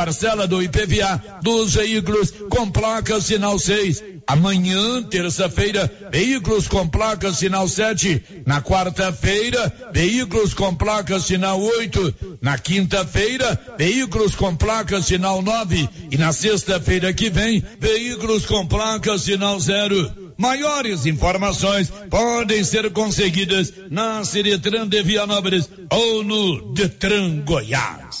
parcela do IPVA dos veículos com placa sinal 6. Amanhã, terça-feira, veículos com placa sinal 7. Na quarta-feira, veículos com placa sinal 8. Na quinta-feira, veículos com placa sinal 9. E na sexta-feira que vem, veículos com placa sinal 0. Maiores informações podem ser conseguidas na Ciretran de Vianópolis ou no Detran Goiás.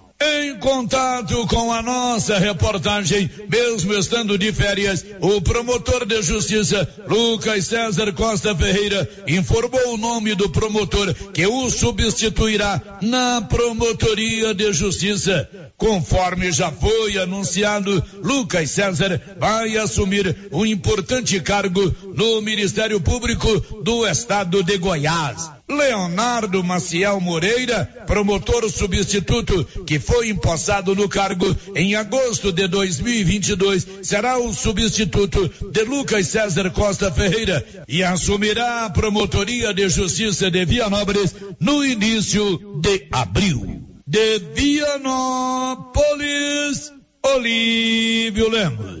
Em contato com a nossa reportagem, mesmo estando de férias, o promotor de justiça, Lucas César Costa Ferreira, informou o nome do promotor que o substituirá na promotoria de justiça. Conforme já foi anunciado, Lucas César vai assumir um importante cargo no Ministério Público do Estado de Goiás. Leonardo Maciel Moreira, promotor substituto, que foi empossado no cargo em agosto de 2022, será o substituto de Lucas César Costa Ferreira e assumirá a promotoria de justiça de Vianópolis no início de abril. De Vianópolis, Olívio Lemos.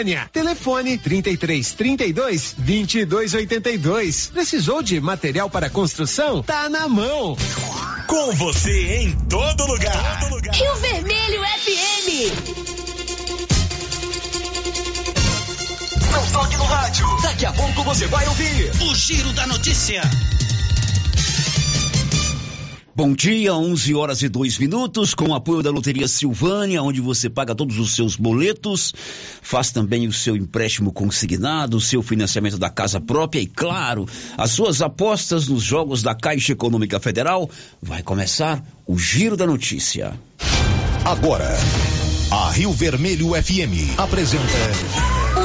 Telefone 33 32 22 82. Precisou de material para construção? Tá na mão. Com você em todo lugar. Todo lugar. Rio Vermelho FM. Não toque no rádio. Daqui a pouco você vai ouvir o Giro da Notícia. Bom dia, 11 horas e 2 minutos, com o apoio da Loteria Silvânia, onde você paga todos os seus boletos, faz também o seu empréstimo consignado, o seu financiamento da casa própria e, claro, as suas apostas nos jogos da Caixa Econômica Federal. Vai começar o Giro da Notícia. Agora, a Rio Vermelho FM apresenta.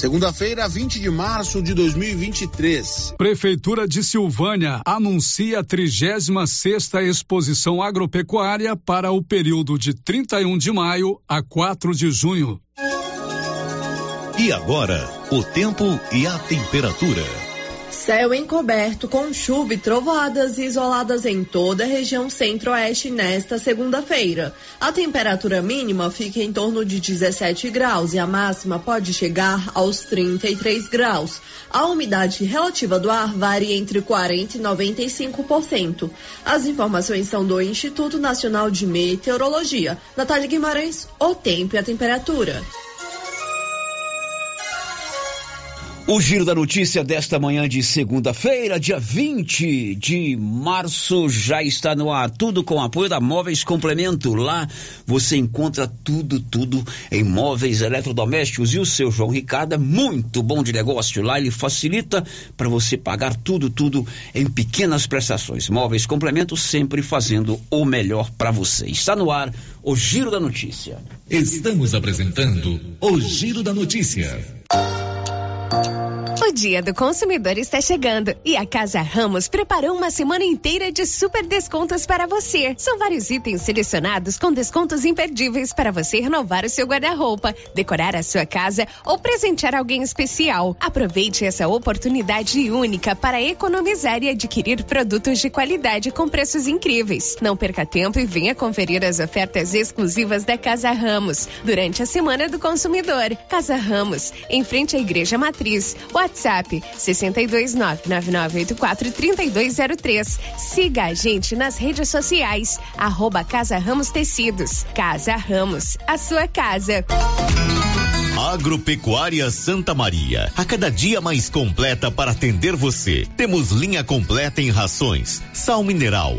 Segunda-feira, 20 de março de 2023. Prefeitura de Silvânia anuncia a 36 sexta exposição agropecuária para o período de 31 de maio a 4 de junho. E agora, o tempo e a temperatura. Céu encoberto com chuva e trovoadas isoladas em toda a região centro-oeste nesta segunda-feira. A temperatura mínima fica em torno de 17 graus e a máxima pode chegar aos 33 graus. A umidade relativa do ar varia entre 40 e 95%. As informações são do Instituto Nacional de Meteorologia. Natália Guimarães, o tempo e a temperatura. O giro da notícia desta manhã de segunda-feira, dia 20 de março, já está no ar. Tudo com apoio da Móveis Complemento. Lá você encontra tudo, tudo em móveis eletrodomésticos. E o seu João Ricardo é muito bom de negócio. Lá ele facilita para você pagar tudo, tudo em pequenas prestações. Móveis Complemento sempre fazendo o melhor para você. Está no ar o Giro da Notícia. Estamos apresentando o Giro da Notícia. O Dia do Consumidor está chegando e a Casa Ramos preparou uma semana inteira de super descontos para você. São vários itens selecionados com descontos imperdíveis para você renovar o seu guarda-roupa, decorar a sua casa ou presentear alguém especial. Aproveite essa oportunidade única para economizar e adquirir produtos de qualidade com preços incríveis. Não perca tempo e venha conferir as ofertas exclusivas da Casa Ramos durante a Semana do Consumidor. Casa Ramos, em frente à Igreja Matriz. WhatsApp 62999843203. Siga a gente nas redes sociais. Arroba Casa Ramos Tecidos. Casa Ramos, a sua casa. Agropecuária Santa Maria, a cada dia mais completa para atender você. Temos linha completa em rações, sal mineral,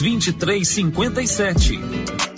2357.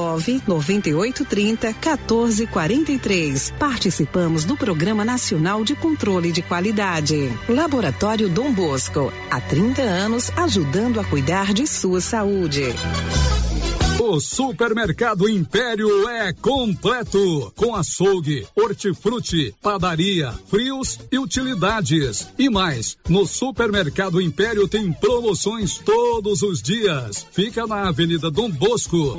32 14 43. WhatsApp 9 98 30 14 43. Participamos do Programa Nacional de Controle de Qualidade. Laboratório Dom Bosco, há 30 anos ajudando a cuidar de sua saúde. O Supermercado Império é completo, com açougue, hortifruti, padaria, frios e utilidades. E mais, no Supermercado Império tem promoções todos os dias. Fica na Avenida Dom Bosco.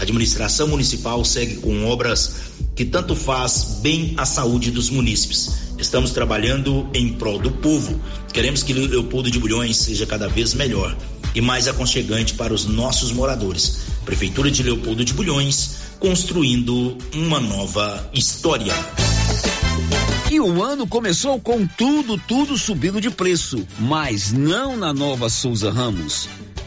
A administração municipal segue com obras que tanto faz bem à saúde dos munícipes. Estamos trabalhando em prol do povo. Queremos que Leopoldo de Bulhões seja cada vez melhor e mais aconchegante para os nossos moradores. Prefeitura de Leopoldo de Bulhões, construindo uma nova história. E o ano começou com tudo, tudo subindo de preço, mas não na nova Souza Ramos.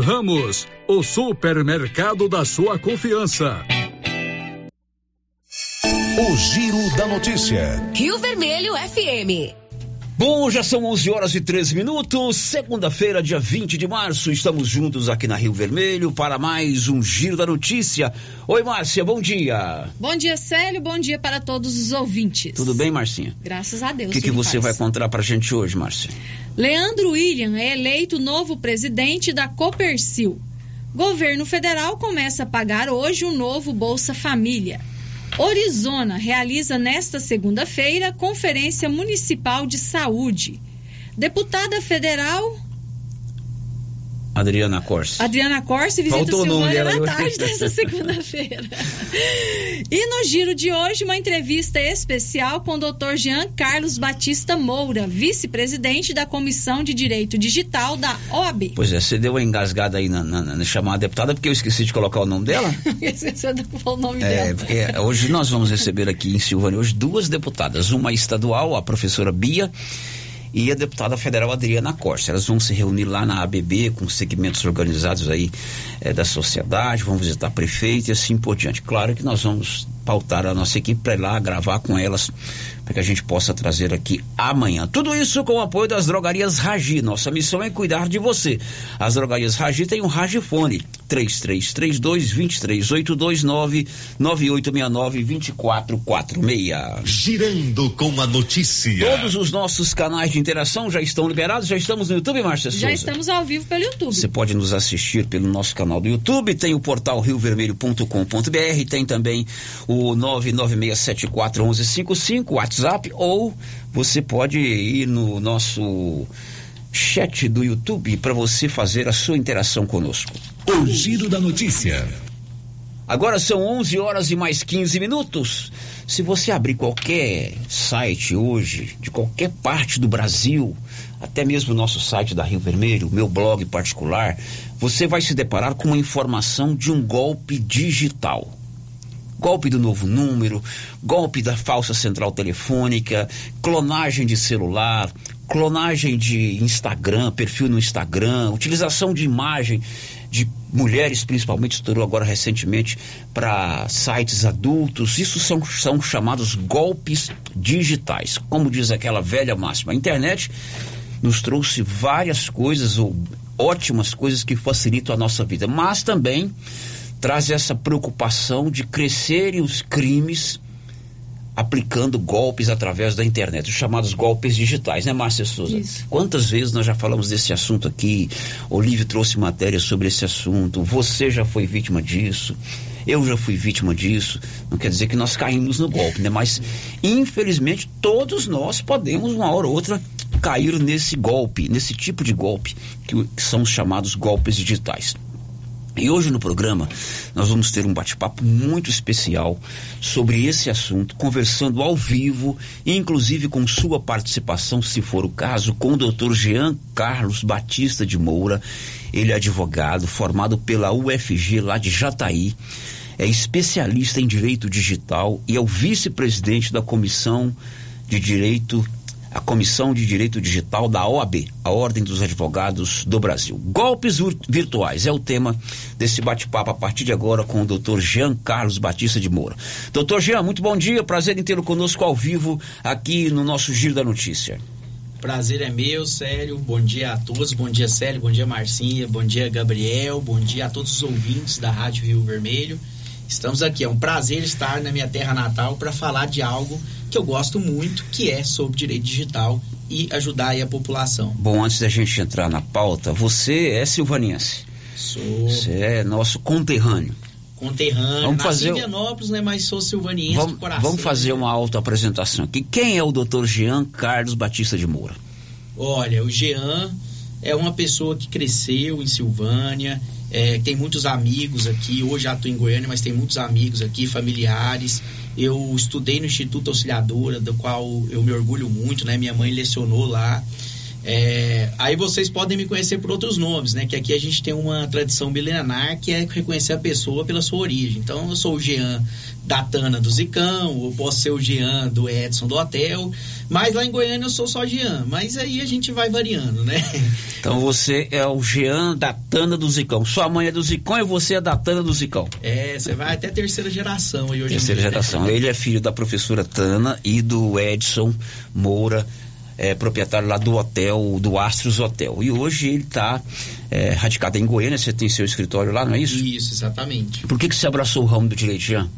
Ramos, o supermercado da sua confiança. O Giro da Notícia. Rio Vermelho FM. Bom, já são 11 horas e 13 minutos, segunda-feira, dia 20 de março. Estamos juntos aqui na Rio Vermelho para mais um Giro da Notícia. Oi, Márcia, bom dia. Bom dia, Célio. Bom dia para todos os ouvintes. Tudo bem, Marcinha? Graças a Deus. O que, que você vai contar para a gente hoje, Márcia? Leandro William é eleito novo presidente da Copercil. Governo federal começa a pagar hoje o novo Bolsa Família. Orizona realiza nesta segunda-feira Conferência Municipal de Saúde. Deputada federal Adriana Corse. Adriana Corse visita Faltou o Silvânia na tarde desta segunda-feira. e no giro de hoje, uma entrevista especial com o Dr. Jean Carlos Batista Moura, vice-presidente da Comissão de Direito Digital da OAB. Pois é, você deu uma engasgada aí na, na, na chamada deputada porque eu esqueci de colocar o nome dela. Esqueceu de falar o nome É, dela. porque hoje nós vamos receber aqui em Silvânia hoje duas deputadas, uma estadual, a professora Bia, e a deputada federal Adriana Costa. Elas vão se reunir lá na ABB com segmentos organizados aí eh, da sociedade, vão visitar prefeito e assim por diante. Claro que nós vamos pautar a nossa equipe para ir lá gravar com elas para que a gente possa trazer aqui amanhã. Tudo isso com o apoio das drogarias Ragi. Nossa missão é cuidar de você. As drogarias Ragi têm um Ragifone 3332 23829 9869 2446. Girando com a notícia. Todos os nossos canais de interação já estão liberados, já estamos no YouTube, Márcia Já Souza. estamos ao vivo pelo YouTube. Você pode nos assistir pelo nosso canal do YouTube, tem o portal riovermelho.com.br, tem também o 996741155, WhatsApp, ou você pode ir no nosso chat do YouTube para você fazer a sua interação conosco. O Giro da Notícia. Agora são 11 horas e mais 15 minutos. Se você abrir qualquer site hoje, de qualquer parte do Brasil, até mesmo o nosso site da Rio Vermelho, o meu blog particular, você vai se deparar com uma informação de um golpe digital. Golpe do novo número, golpe da falsa central telefônica, clonagem de celular, clonagem de Instagram, perfil no Instagram, utilização de imagem de mulheres, principalmente, estourou agora recentemente para sites adultos. Isso são, são chamados golpes digitais. Como diz aquela velha máxima, a internet nos trouxe várias coisas, ou ótimas coisas que facilitam a nossa vida, mas também traz essa preocupação de crescerem os crimes aplicando golpes através da internet, os chamados golpes digitais, né, Márcia Souza? Isso. Quantas vezes nós já falamos desse assunto aqui? Olívio trouxe matéria sobre esse assunto. Você já foi vítima disso? Eu já fui vítima disso. Não quer dizer que nós caímos no golpe, né? Mas, infelizmente, todos nós podemos, uma hora ou outra, cair nesse golpe, nesse tipo de golpe, que são os chamados golpes digitais. E hoje no programa nós vamos ter um bate-papo muito especial sobre esse assunto, conversando ao vivo, inclusive com sua participação, se for o caso, com o Dr. Jean Carlos Batista de Moura. Ele é advogado, formado pela UFG lá de Jataí, é especialista em direito digital e é o vice-presidente da Comissão de Direito a Comissão de Direito Digital da OAB, a Ordem dos Advogados do Brasil. Golpes virtuais é o tema desse bate-papo a partir de agora com o Dr. Jean Carlos Batista de Moura. Doutor Jean, muito bom dia, prazer em tê-lo conosco ao vivo aqui no nosso Giro da Notícia. Prazer é meu, Célio. Bom dia a todos. Bom dia, Célio. Bom dia, Marcinha. Bom dia, Gabriel. Bom dia a todos os ouvintes da Rádio Rio Vermelho. Estamos aqui. É um prazer estar na minha terra natal para falar de algo que eu gosto muito, que é sobre direito digital e ajudar a população. Bom, antes da gente entrar na pauta, você é silvaniense. Sou. Você é nosso conterrâneo. Conterrâneo. Vamos fazer em Vianópolis, né, mas sou silvaniense vamos, coração. Vamos fazer uma auto-apresentação aqui. Quem é o doutor Jean Carlos Batista de Moura? Olha, o Jean é uma pessoa que cresceu em Silvânia, é, tem muitos amigos aqui. Hoje atuo em Goiânia, mas tem muitos amigos aqui, familiares. Eu estudei no Instituto Auxiliadora, do qual eu me orgulho muito, né? Minha mãe lecionou lá. É, aí vocês podem me conhecer por outros nomes, né? Que aqui a gente tem uma tradição milenar que é reconhecer a pessoa pela sua origem. Então, eu sou o Jean da Tana do Zicão, ou posso ser o Jean do Edson do Hotel, mas lá em Goiânia eu sou só Jean. Mas aí a gente vai variando, né? Então você é o Jean da Tana do Zicão. Sua mãe é do Zicão e você é da Tana do Zicão. É, você vai até terceira geração aí hoje Terceira geração. Ele é filho da professora Tana e do Edson Moura é, proprietário lá do hotel, do Astros Hotel. E hoje ele está é, radicado em Goiânia, você tem seu escritório lá, não é isso? Isso, exatamente. Por que, que você abraçou o ramo do direito, Jean?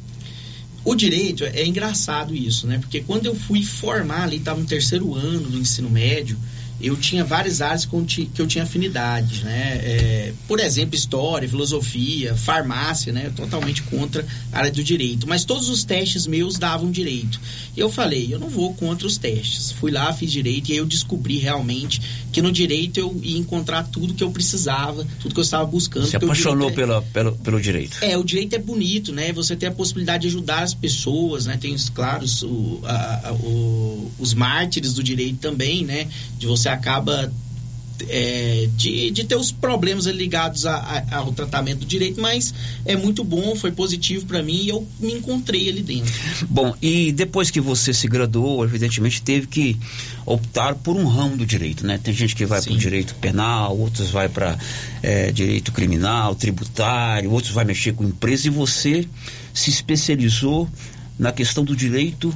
O direito é engraçado isso, né? Porque quando eu fui formar ali, estava no terceiro ano do ensino médio, eu tinha várias áreas que eu tinha afinidade, né? É, por exemplo, história, filosofia, farmácia, né? Totalmente contra a área do direito. Mas todos os testes meus davam direito. E eu falei, eu não vou contra os testes. Fui lá, fiz direito e aí eu descobri realmente que no direito eu ia encontrar tudo que eu precisava, tudo que eu estava buscando. Você apaixonou é... pela, pelo, pelo direito? É, o direito é bonito, né? Você tem a possibilidade de ajudar as pessoas, né? Tem, claro, o, a, a, o, os mártires do direito também, né? De você acaba é, de, de ter os problemas ligados a, a, ao tratamento do direito, mas é muito bom, foi positivo para mim e eu me encontrei ali dentro. Bom, e depois que você se graduou, evidentemente teve que optar por um ramo do direito, né? Tem gente que vai para o direito penal, outros vai para é, direito criminal, tributário, outros vai mexer com empresa e você se especializou na questão do direito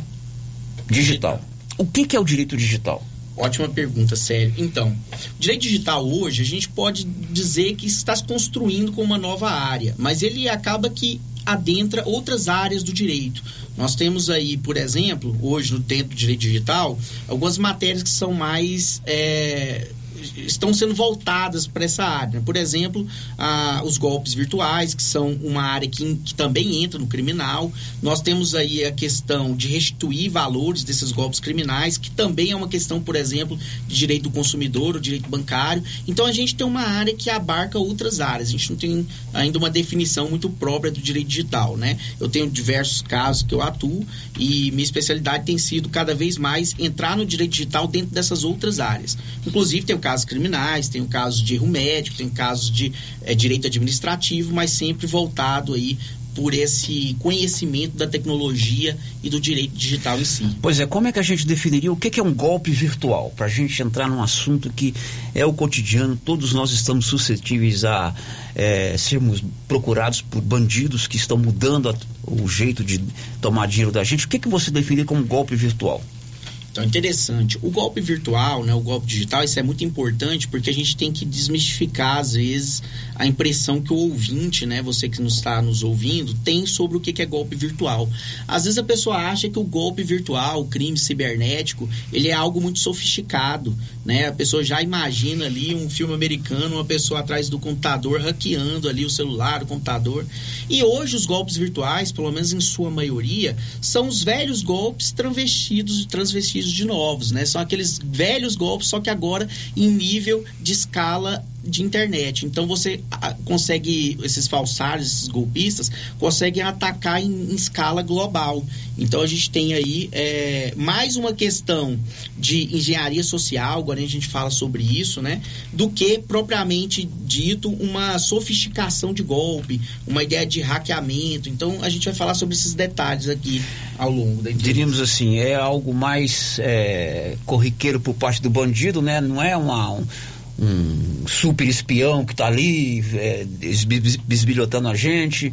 digital. digital. O que, que é o direito digital? Ótima pergunta, sério. Então, direito digital hoje, a gente pode dizer que está se construindo com uma nova área, mas ele acaba que adentra outras áreas do direito. Nós temos aí, por exemplo, hoje no tempo do direito digital, algumas matérias que são mais é, estão sendo voltadas para essa área. Por exemplo, os golpes virtuais, que são uma área que, que, também entra no criminal. Nós temos aí a questão de restituir valores desses golpes criminais, que também é uma questão, por exemplo, de direito do consumidor, o direito bancário. Então a gente tem uma área que abarca outras áreas. A gente não tem ainda uma definição muito própria do direito digital, né? Eu tenho diversos casos que eu atuo e minha especialidade tem sido cada vez mais entrar no direito digital dentro dessas outras áreas. Inclusive tem o casos criminais, tem o caso de erro médico, tem casos de é, direito administrativo, mas sempre voltado aí por esse conhecimento da tecnologia e do direito digital em si. Pois é, como é que a gente definiria o que que é um golpe virtual? Para a gente entrar num assunto que é o cotidiano, todos nós estamos suscetíveis a é, sermos procurados por bandidos que estão mudando a- o jeito de tomar dinheiro da gente. O que, que você definiria como golpe virtual? Então, interessante. O golpe virtual, né, o golpe digital, isso é muito importante porque a gente tem que desmistificar, às vezes, a impressão que o ouvinte, né, você que nos está nos ouvindo, tem sobre o que é golpe virtual. Às vezes a pessoa acha que o golpe virtual, o crime cibernético, ele é algo muito sofisticado, né? A pessoa já imagina ali um filme americano, uma pessoa atrás do computador hackeando ali o celular, o computador. E hoje os golpes virtuais, pelo menos em sua maioria, são os velhos golpes transvestidos, transvestidos de novos, né? São aqueles velhos golpes, só que agora em nível de escala de internet. Então você ah, consegue, esses falsários, esses golpistas, conseguem atacar em, em escala global. Então a gente tem aí é, mais uma questão de engenharia social, agora a gente fala sobre isso, né? Do que propriamente dito uma sofisticação de golpe, uma ideia de hackeamento. Então a gente vai falar sobre esses detalhes aqui ao longo da entrevista. Diríamos assim, é algo mais é, corriqueiro por parte do bandido, né? Não é uma, um, um super espião que está ali é, bisbilhotando a gente.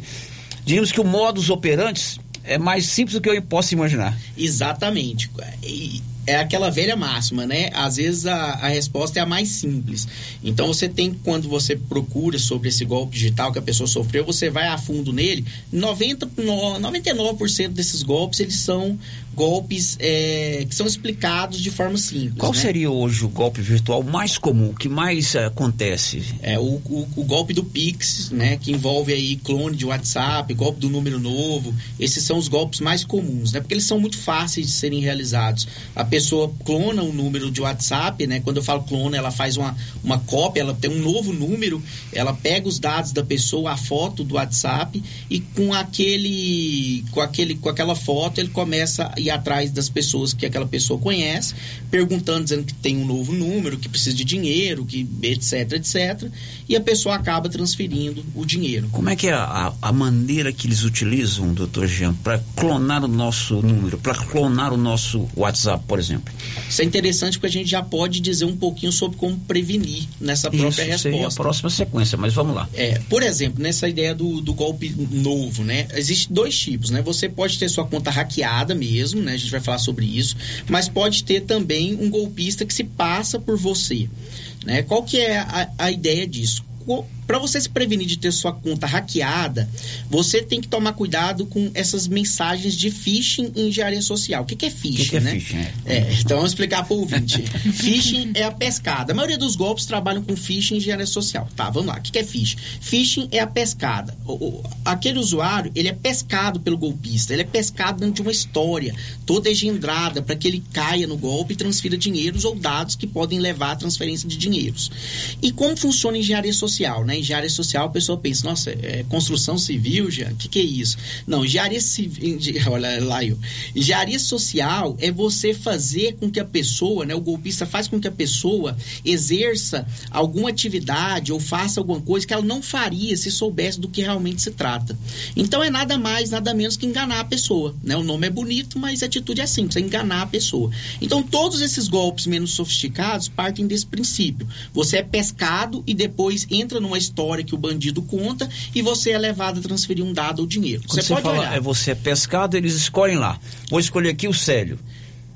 Diríamos que o modus operandi é mais simples do que eu posso imaginar. Exatamente. E é aquela velha máxima, né? Às vezes a, a resposta é a mais simples. Então você tem, quando você procura sobre esse golpe digital que a pessoa sofreu, você vai a fundo nele. 90, no- 99% desses golpes, eles são golpes é, que são explicados de forma simples. Qual né? seria hoje o golpe virtual mais comum, o que mais eh, acontece? É, o, o, o golpe do Pix, né? Que envolve aí clone de WhatsApp, golpe do número novo. Esses são os golpes mais comuns, né? Porque eles são muito fáceis de serem realizados. A pessoa clona um número de WhatsApp, né? Quando eu falo clona, ela faz uma, uma cópia, ela tem um novo número, ela pega os dados da pessoa, a foto do WhatsApp e com aquele, com aquele, com aquela foto ele começa a ir atrás das pessoas que aquela pessoa conhece, perguntando, dizendo que tem um novo número, que precisa de dinheiro, que etc, etc, e a pessoa acaba transferindo o dinheiro. Como é que é a, a maneira que eles utilizam, doutor Jean, para clonar o nosso número, para clonar o nosso WhatsApp, por exemplo? Isso é interessante porque a gente já pode dizer um pouquinho sobre como prevenir nessa própria Isso resposta. seria a próxima sequência, mas vamos lá. É, por exemplo, nessa ideia do, do golpe novo, né? Existem dois tipos, né? Você pode ter sua conta hackeada mesmo, né? A gente vai falar sobre isso, mas pode ter também um golpista que se passa por você, né? Qual que é a, a ideia disso? Para você se prevenir de ter sua conta hackeada, você tem que tomar cuidado com essas mensagens de phishing em engenharia social. O que, que é phishing, que que é né? phishing, é? É, então vamos explicar para o ouvinte. phishing é a pescada. A maioria dos golpes trabalham com phishing em engenharia social. Tá, vamos lá. O que que é phishing? Phishing é a pescada. O- o- aquele usuário, ele é pescado pelo golpista. Ele é pescado dentro de uma história toda engendrada para que ele caia no golpe e transfira dinheiros ou dados que podem levar à transferência de dinheiros. E como funciona a engenharia social, né? Engenharia social, a pessoa pensa, nossa, é construção civil, já? O que, que é isso? Não, engenharia civil, olha lá eu. Engenharia social é você fazer com que a pessoa, né? O golpista faz com que a pessoa exerça alguma atividade ou faça alguma coisa que ela não faria se soubesse do que realmente se trata. Então é nada mais, nada menos que enganar a pessoa, né? O nome é bonito, mas a atitude é simples, é enganar a pessoa. Então todos esses golpes menos sofisticados partem desse princípio. Você é pescado e depois entra numa história que o bandido conta e você é levado a transferir um dado ou dinheiro. Quando você, fala, olhar. é você é pescado, eles escolhem lá. Vou escolher aqui o Célio.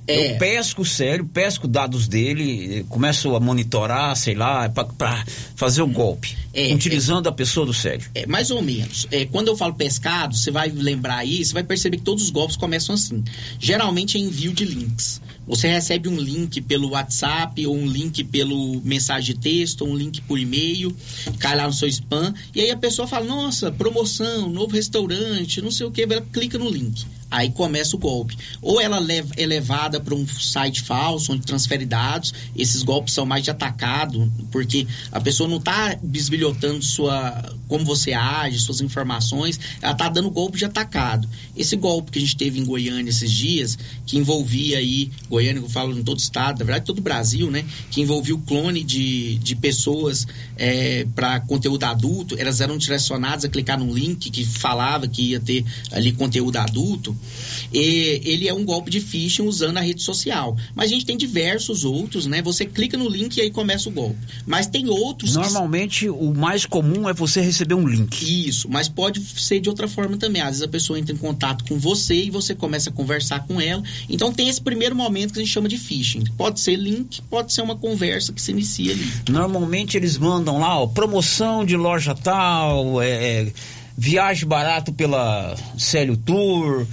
É. Eu pesco o Célio, pesco dados dele, começo a monitorar, sei lá, para fazer o golpe. É, utilizando a pessoa do Célio. É, mais ou menos. É, quando eu falo pescado, você vai lembrar aí, você vai perceber que todos os golpes começam assim. Geralmente é envio de links. Você recebe um link pelo WhatsApp, ou um link pelo mensagem de texto, ou um link por e-mail, cai lá no seu spam, e aí a pessoa fala, nossa, promoção, novo restaurante, não sei o que, ela clica no link. Aí começa o golpe. Ou ela é levada para um site falso, onde transfere dados. Esses golpes são mais de atacado, porque a pessoa não está bisbilhotando sua, como você age, suas informações, ela está dando golpe de atacado. Esse golpe que a gente teve em Goiânia esses dias, que envolvia aí, Goiânia, eu falo em todo o estado, na verdade todo o Brasil, né? Que envolvia o clone de, de pessoas é, para conteúdo adulto, elas eram direcionadas a clicar num link que falava que ia ter ali conteúdo adulto. E ele é um golpe de phishing usando a rede social. Mas a gente tem diversos outros, né? Você clica no link e aí começa o golpe. Mas tem outros. Normalmente que... o mais comum é você receber um link. Isso, mas pode ser de outra forma também. Às vezes a pessoa entra em contato com você e você começa a conversar com ela. Então tem esse primeiro momento que a gente chama de phishing. Pode ser link, pode ser uma conversa que se inicia ali. Normalmente eles mandam lá, ó, promoção de loja tal, é, é viagem barato pela Célio Tour,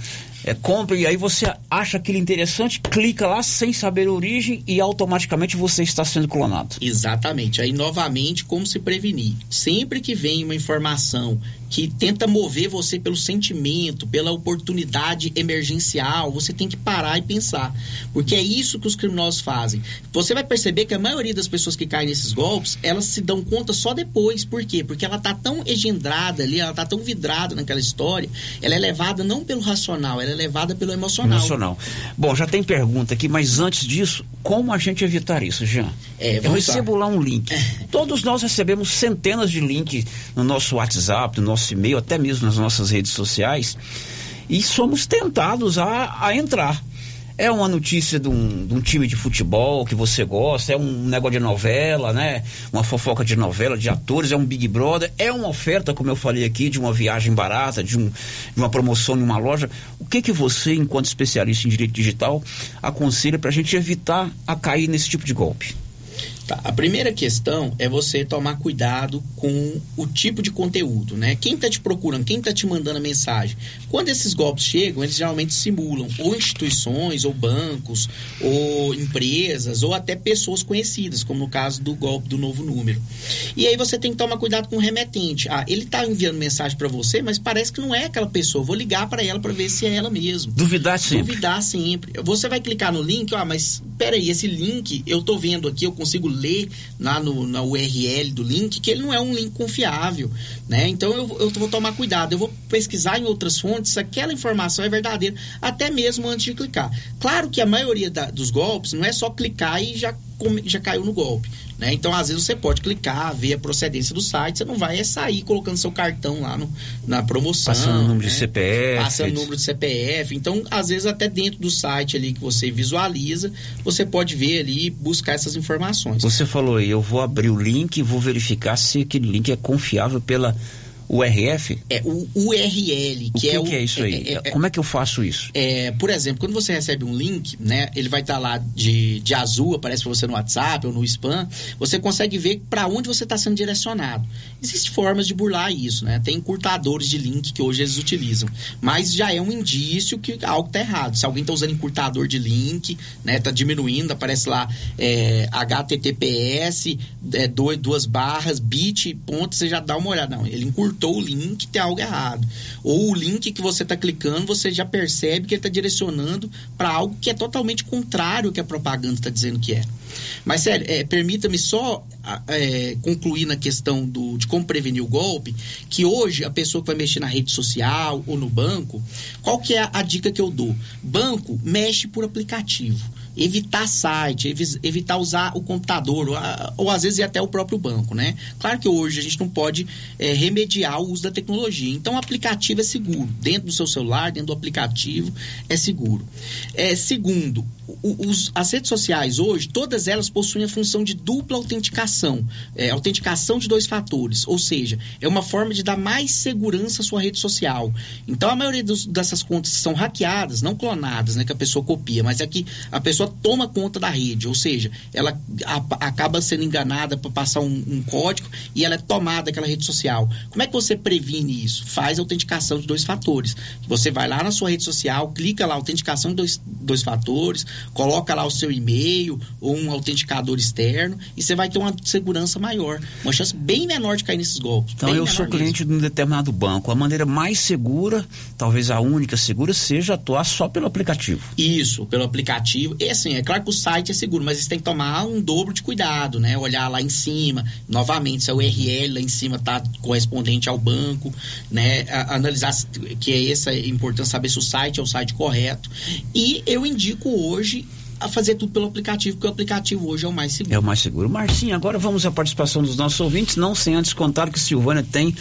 é, compra e aí você acha aquilo interessante, clica lá sem saber a origem e automaticamente você está sendo clonado. Exatamente. Aí novamente como se prevenir? Sempre que vem uma informação que tenta mover você pelo sentimento, pela oportunidade emergencial, você tem que parar e pensar, porque é isso que os criminosos fazem. Você vai perceber que a maioria das pessoas que caem nesses golpes, elas se dão conta só depois. Por quê? Porque ela tá tão engendrada ali, ela tá tão vidrada naquela história, ela é levada não pelo racional, ela é levada pelo emocional. Emocional. Bom, já tem pergunta aqui, mas antes disso, como a gente evitar isso, Jean? É, Eu recebo lá um link. Todos nós recebemos centenas de links no nosso WhatsApp, no nosso e-mail, até mesmo nas nossas redes sociais, e somos tentados a, a entrar. É uma notícia de um, de um, time de futebol que você gosta, é um negócio de novela, né? Uma fofoca de novela, de atores, é um Big Brother, é uma oferta, como eu falei aqui, de uma viagem barata, de, um, de uma promoção em uma loja. O que que você, enquanto especialista em direito digital, aconselha para a gente evitar a cair nesse tipo de golpe? Tá. A primeira questão é você tomar cuidado com o tipo de conteúdo, né? Quem está te procurando, quem está te mandando a mensagem. Quando esses golpes chegam, eles geralmente simulam ou instituições, ou bancos, ou empresas, ou até pessoas conhecidas, como no caso do golpe do novo número. E aí você tem que tomar cuidado com o remetente. Ah, ele está enviando mensagem para você, mas parece que não é aquela pessoa. Vou ligar para ela para ver se é ela mesmo. Duvidar sempre. Duvidar sempre. Você vai clicar no link, ah, mas peraí, esse link eu tô vendo aqui, eu consigo ler lá no, na URL do link que ele não é um link confiável, né? Então eu, eu vou tomar cuidado, eu vou pesquisar em outras fontes se aquela informação é verdadeira, até mesmo antes de clicar. Claro que a maioria da, dos golpes não é só clicar e já, já caiu no golpe. Né? Então, às vezes, você pode clicar, ver a procedência do site, você não vai é sair colocando seu cartão lá no, na promoção. Passando o número né? de CPF. Passando o número de CPF. Então, às vezes, até dentro do site ali que você visualiza, você pode ver ali e buscar essas informações. Você falou aí, eu vou abrir o link e vou verificar se aquele link é confiável pela URF? É o URL, que, que é o. que é isso aí? É, é, Como é que eu faço isso? É, por exemplo, quando você recebe um link, né, ele vai estar tá lá de, de azul, aparece para você no WhatsApp ou no spam, você consegue ver para onde você está sendo direcionado. Existem formas de burlar isso, né? Tem encurtadores de link que hoje eles utilizam, mas já é um indício que algo está errado. Se alguém está usando encurtador de link, né, está diminuindo, aparece lá é, HTTPS, é, dois, duas barras, bit, ponto, você já dá uma olhada. Não, ele encurtou o link, tem algo errado. Ou o link que você está clicando, você já percebe que ele está direcionando para algo que é totalmente contrário ao que a propaganda está dizendo que é. Mas, sério, é, permita-me só é, concluir na questão do, de como prevenir o golpe, que hoje a pessoa que vai mexer na rede social ou no banco, qual que é a dica que eu dou? Banco, mexe por aplicativo evitar site, evitar usar o computador, ou, ou, às vezes até o próprio banco, né? Claro que hoje a gente não pode é, remediar o uso da tecnologia. Então, o aplicativo é seguro. Dentro do seu celular, dentro do aplicativo, é seguro. É, segundo, os, as redes sociais hoje, todas elas possuem a função de dupla autenticação. É, autenticação de dois fatores. Ou seja, é uma forma de dar mais segurança à sua rede social. Então, a maioria dos, dessas contas são hackeadas, não clonadas, né? Que a pessoa copia, mas é que a pessoa toma conta da rede, ou seja, ela a, acaba sendo enganada para passar um, um, código e ela é tomada daquela rede social. Como é que você previne isso? Faz autenticação de dois fatores. Você vai lá na sua rede social, clica lá autenticação de dois, dois fatores, coloca lá o seu e-mail ou um autenticador externo e você vai ter uma segurança maior, uma chance bem menor de cair nesses golpes. Então eu sou cliente mesmo. de um determinado banco. A maneira mais segura, talvez a única segura, seja atuar só pelo aplicativo. Isso, pelo aplicativo. Assim, é claro que o site é seguro, mas você tem que tomar um dobro de cuidado, né? Olhar lá em cima, novamente, se a URL lá em cima está correspondente ao banco, né? A, analisar que é essa é importante saber se o site é o site correto. E eu indico hoje a fazer tudo pelo aplicativo, porque o aplicativo hoje é o mais seguro. É o mais seguro. Marcinho, agora vamos à participação dos nossos ouvintes, não sem antes contar que Silvânia tem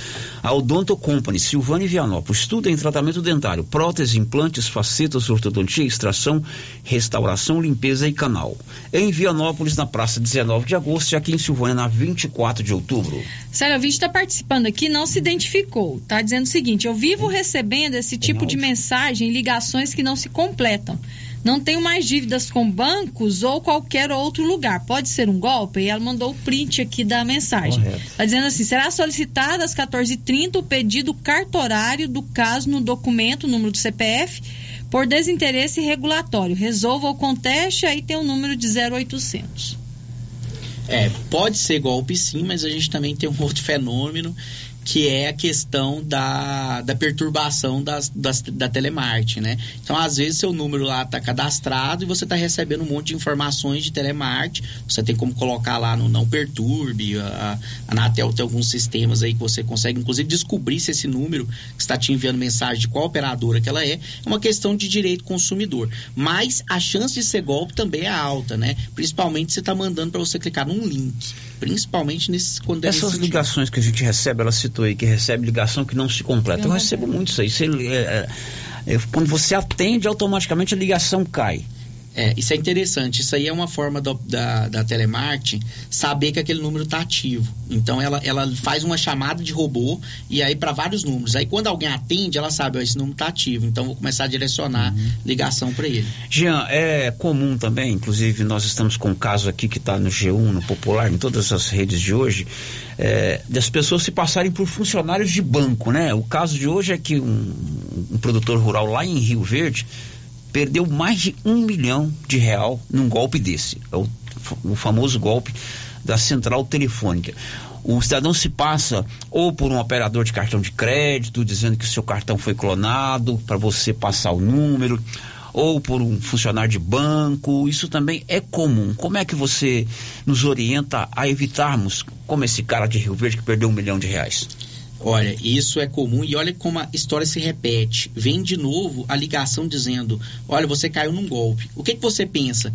a Odonto Company, Silvânia e Vianópolis. Estuda em tratamento dentário, prótese, implantes, facetas, ortodontia, extração, restauração, limpeza e canal. Em Vianópolis, na praça 19 de agosto, e aqui em Silvânia, na 24 de outubro. Sério, o ouvinte está participando aqui, não se identificou. Está dizendo o seguinte: eu vivo recebendo esse tipo de mensagem, ligações que não se completam. Não tenho mais dívidas com bancos ou qualquer outro lugar. Pode ser um golpe? E ela mandou o print aqui da mensagem. Está dizendo assim: será solicitado às 14h30 o pedido cartorário do caso no documento, número do CPF, por desinteresse regulatório. Resolva o conteste, aí tem o número de 0800. É, pode ser golpe sim, mas a gente também tem um outro fenômeno que é a questão da, da perturbação das, das, da telemarketing, né? Então, às vezes, seu número lá está cadastrado e você está recebendo um monte de informações de telemarketing. Você tem como colocar lá no Não Perturbe. A, a Anatel tem alguns sistemas aí que você consegue, inclusive, descobrir se esse número que está te enviando mensagem de qual operadora que ela é. É uma questão de direito consumidor. Mas a chance de ser golpe também é alta, né? Principalmente se está mandando para você clicar num link. Principalmente nesses quando é Essas nesse ligações que a gente recebe, ela citou aí, que recebe ligação que não se completa. Eu Uhum. recebo muito isso aí. Você, é, é, é, quando você atende, automaticamente a ligação cai. É, isso é interessante. Isso aí é uma forma do- da, da telemarketing saber que aquele número está ativo. Então ela, ela faz uma chamada de robô e aí para vários números. Aí quando alguém atende, ela sabe, ó, esse número está ativo. Então vou começar a direcionar ligação para ele. Jean, é comum também, inclusive nós estamos com um caso aqui que está no G1, no Popular, em todas as redes de hoje, é, das pessoas se passarem por funcionários de banco, né? O caso de hoje é que um, um produtor rural lá em Rio Verde perdeu mais de um milhão de real num golpe desse. É o, o famoso golpe da central telefônica. O cidadão se passa ou por um operador de cartão de crédito, dizendo que o seu cartão foi clonado para você passar o número, ou por um funcionário de banco. Isso também é comum. Como é que você nos orienta a evitarmos, como esse cara de Rio Verde que perdeu um milhão de reais? Olha, isso é comum e olha como a história se repete. Vem de novo a ligação dizendo: Olha, você caiu num golpe. O que, que você pensa?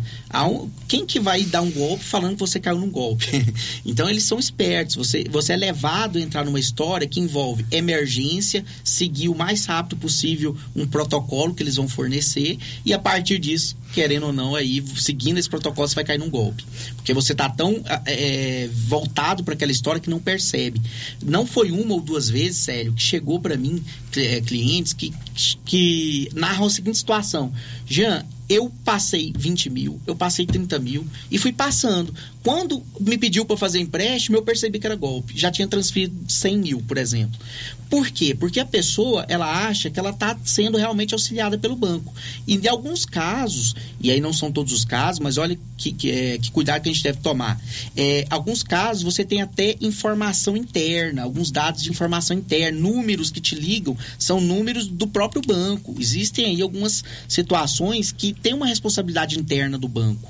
Quem que vai dar um golpe falando que você caiu num golpe? então eles são espertos. Você, você é levado a entrar numa história que envolve emergência, seguir o mais rápido possível um protocolo que eles vão fornecer e a partir disso, querendo ou não, aí seguindo esse protocolo você vai cair num golpe. Porque você está tão é, voltado para aquela história que não percebe. Não foi uma ou duas vezes, sério, que chegou para mim eh, clientes que, que narram a seguinte situação: Jean, eu passei 20 mil, eu passei 30 mil e fui passando. Quando me pediu para fazer empréstimo, eu percebi que era golpe. Já tinha transferido 100 mil, por exemplo. Por quê? Porque a pessoa, ela acha que ela está sendo realmente auxiliada pelo banco. E em alguns casos, e aí não são todos os casos, mas olha que, que, é, que cuidado que a gente deve tomar. É, alguns casos você tem até informação interna, alguns dados de informação interna, números que te ligam são números do próprio banco. Existem aí algumas situações que tem uma responsabilidade interna do banco.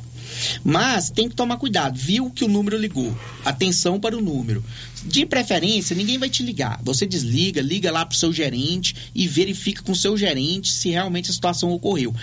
Mas tem que tomar cuidado. Viu que o número ligou. Atenção para o número. De preferência, ninguém vai te ligar. Você desliga, liga lá para o seu gerente e verifica com o seu gerente se realmente a situação ocorreu.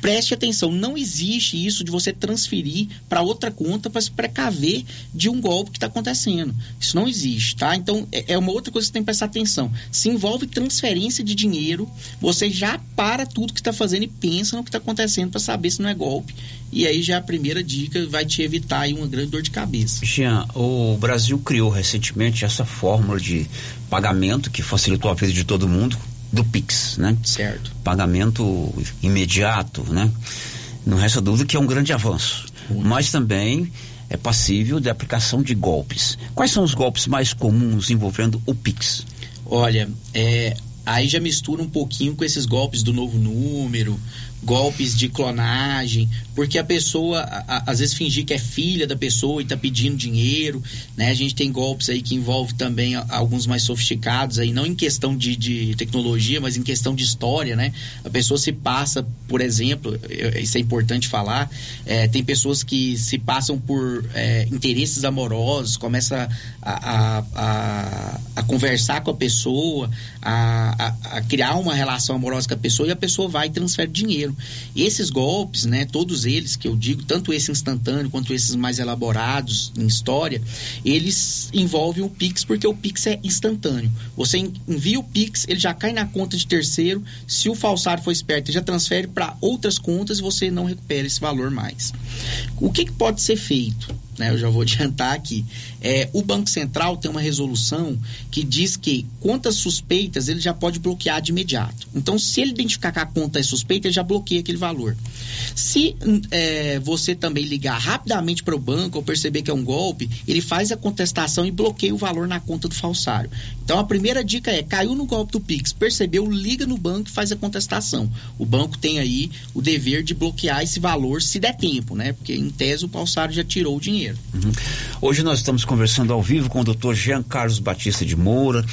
Preste atenção, não existe isso de você transferir para outra conta para se precaver de um golpe que está acontecendo. Isso não existe, tá? Então é é uma outra coisa que você tem que prestar atenção. Se envolve transferência de dinheiro, você já para tudo que está fazendo e pensa no que está acontecendo para saber se não é golpe. E aí já a primeira dica vai te evitar aí uma grande dor de cabeça. Jean, o Brasil criou recentemente essa fórmula de pagamento que facilitou a vida de todo mundo, do Pix, né? Certo. Pagamento imediato, né? Não resta dúvida que é um grande avanço. Mas também é passível de aplicação de golpes. Quais são os golpes mais comuns envolvendo o Pix? Olha, é, aí já mistura um pouquinho com esses golpes do novo número, golpes de clonagem, porque a pessoa a- a- às vezes fingir que é filha da pessoa e está pedindo dinheiro, né? A gente tem golpes aí que envolve também alguns mais sofisticados aí, não em questão de, de tecnologia, mas em questão de história, né? A pessoa se passa, por exemplo, isso é importante falar, é, tem pessoas que se passam por é, interesses amorosos, começa a, a, a, conversar com a pessoa, a, a, criar uma relação amorosa com a pessoa e a pessoa vai e transfere dinheiro. E esses golpes, né, todos eles que eu digo, tanto esse instantâneo quanto esses mais elaborados em história, eles envolvem o Pix porque o Pix é instantâneo. Você envia o Pix, ele já cai na conta de terceiro. Se o falsário for esperto, ele já transfere para outras contas e você não recupera esse valor mais. O que, que pode ser feito? Né, eu já vou adiantar aqui. É, o Banco Central tem uma resolução que diz que contas suspeitas ele já pode bloquear de imediato. Então, se ele identificar que a conta é suspeita, ele já bloqueia aquele valor. Se é, você também ligar rapidamente para o banco ou perceber que é um golpe, ele faz a contestação e bloqueia o valor na conta do falsário. Então, a primeira dica é: caiu no golpe do Pix, percebeu, liga no banco e faz a contestação. O banco tem aí o dever de bloquear esse valor se der tempo, né? Porque em tese o falsário já tirou o dinheiro dinheiro. Uhum. Hoje nós estamos conversando ao vivo com o Dr. Jean Carlos Batista de Moura.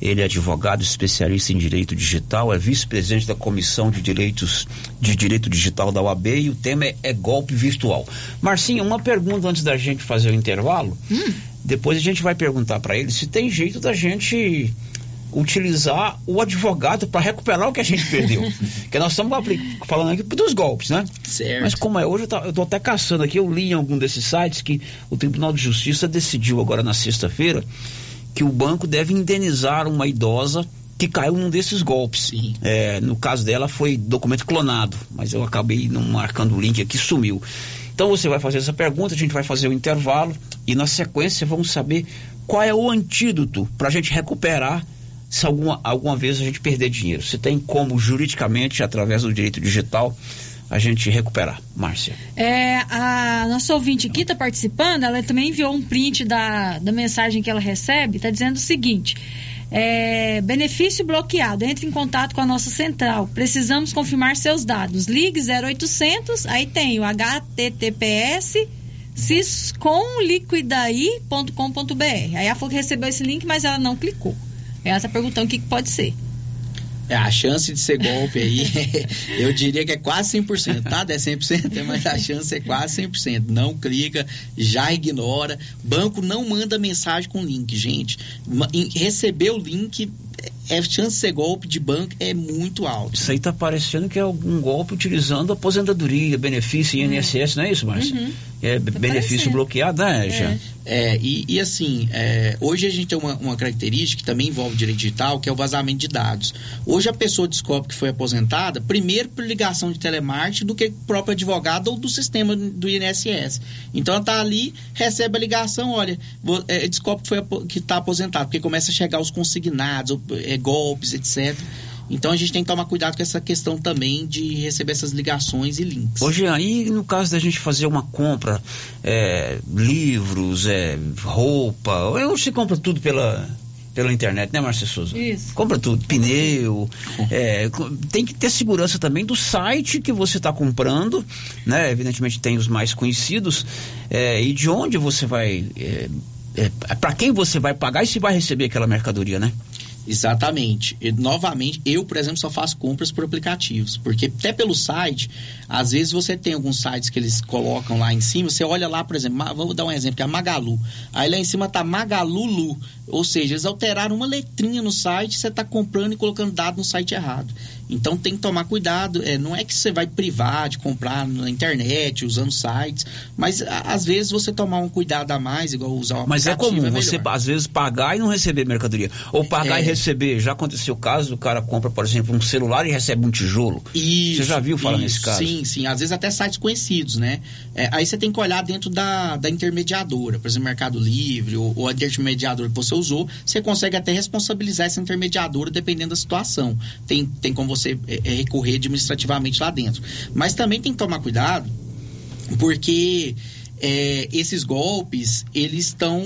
Ele é advogado especialista em direito digital, é vice-presidente da Comissão de Direitos de Direito Digital da UAB e o tema é, é golpe virtual. Marcinho, uma pergunta antes da gente fazer o intervalo. Hum. Depois a gente vai perguntar para ele se tem jeito da gente utilizar o advogado para recuperar o que a gente perdeu. que nós estamos falando aqui dos golpes, né? Certo. Mas como é hoje, eu estou até caçando aqui, eu li em algum desses sites que o Tribunal de Justiça decidiu agora na sexta-feira que o banco deve indenizar uma idosa que caiu num desses golpes. É, no caso dela foi documento clonado, mas eu acabei não marcando o link aqui, sumiu. Então você vai fazer essa pergunta, a gente vai fazer o intervalo e na sequência vamos saber qual é o antídoto para a gente recuperar se alguma, alguma vez a gente perder dinheiro. Se tem como juridicamente, através do direito digital, a gente recuperar. Márcia. É, a nossa ouvinte aqui está participando, ela também enviou um print da, da mensagem que ela recebe, está dizendo o seguinte. É, benefício bloqueado. Entre em contato com a nossa central. Precisamos confirmar seus dados. Ligue 0800, aí tem o HTTPS ciscomliquidai.com.br. Aí falou que recebeu esse link, mas ela não clicou. Ela está perguntando o que, que pode ser. É, a chance de ser golpe aí, eu diria que é quase 100%, tá? É 100%, mas a chance é quase 100%. Não clica, já ignora. Banco não manda mensagem com link, gente. Receber o link, é, chance de ser golpe de banco é muito alta. Isso aí tá parecendo que é algum golpe utilizando aposentadoria, benefício, INSS, não é isso, Márcio? Uhum. É tá benefício parecendo. bloqueado, né, é. é e, e, assim, é, hoje a gente tem uma, uma, característica que também envolve direito digital, que é o vazamento de dados. Hoje a pessoa descobre que foi aposentada, primeiro por ligação de telemarketing do que próprio advogado ou do sistema do INSS. Então ela tá ali, recebe a ligação, olha, é, descobre que, foi, que tá aposentado, porque começa a chegar os consignados, é, golpes, etc. Então a gente tem que tomar cuidado com essa questão também de receber essas ligações e links. Hoje aí no caso da gente fazer uma compra, é, livros, é, roupa, hoje você compra tudo pela pela internet, né, Márcia Souza? Isso. Compra tudo, pneu. É, tem que ter segurança também do site que você está comprando, né? Evidentemente tem os mais conhecidos. É, e de onde você vai. É, é para quem você vai pagar e se vai receber aquela mercadoria, né? Exatamente. E, novamente, eu, por exemplo, só faço compras por aplicativos, porque até pelo site, às vezes você tem alguns sites que eles colocam lá em cima, você olha lá, por exemplo, vamos dar um exemplo, que é a Magalu. Aí lá em cima tá Magalulu, ou seja, eles alteraram uma letrinha no site, você está comprando e colocando dado no site errado. Então tem que tomar cuidado. É, não é que você vai privar de comprar na internet, usando sites, mas às vezes você tomar um cuidado a mais, igual usar o Mas é comum é você, às vezes, pagar e não receber mercadoria. Ou pagar é, e receber. Já aconteceu o caso, o cara compra, por exemplo, um celular e recebe um tijolo. Isso, você já viu falar isso, nesse caso? Sim, sim. Às vezes até sites conhecidos, né? É, aí você tem que olhar dentro da, da intermediadora, por exemplo, Mercado Livre ou, ou a intermediadora que você usou, você consegue até responsabilizar essa intermediadora dependendo da situação. Tem, tem como você é, é, recorrer administrativamente lá dentro. Mas também tem que tomar cuidado, porque é, esses golpes eles estão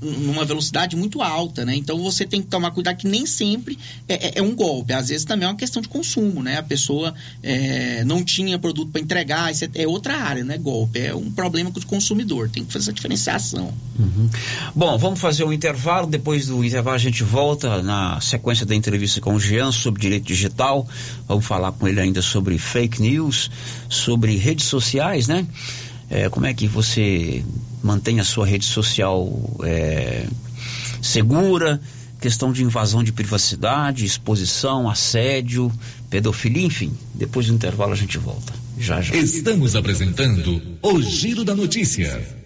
numa velocidade muito alta, né? Então você tem que tomar cuidado que nem sempre é, é, é um golpe. Às vezes também é uma questão de consumo, né? A pessoa é, não tinha produto para entregar, isso é, é outra área, não é golpe. É um problema com o consumidor. Tem que fazer essa diferenciação. Uhum. Bom, vamos fazer um intervalo. Depois do intervalo a gente volta na sequência da entrevista com o Jean sobre direito digital. Vamos falar com ele ainda sobre fake news, sobre redes sociais, né? É, como é que você mantém a sua rede social é, segura? questão de invasão de privacidade, exposição, assédio, pedofilia, enfim. Depois do intervalo a gente volta. Já já. Estamos apresentando o Giro da Notícia.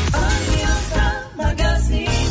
Aliança Magazine.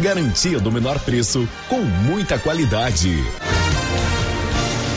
garantia do menor preço com muita qualidade.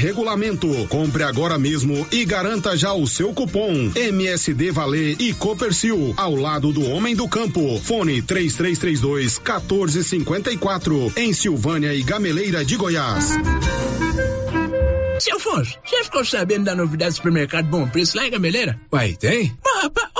regulamento. Compre agora mesmo e garanta já o seu cupom MSD Valer e Copercil ao lado do Homem do Campo. Fone 3332 1454 em Silvânia e Gameleira de Goiás. Seu Afonso, já ficou sabendo da novidade do supermercado Bom Preço lá em Gameleira? Uai, tem? Mas, rapaz,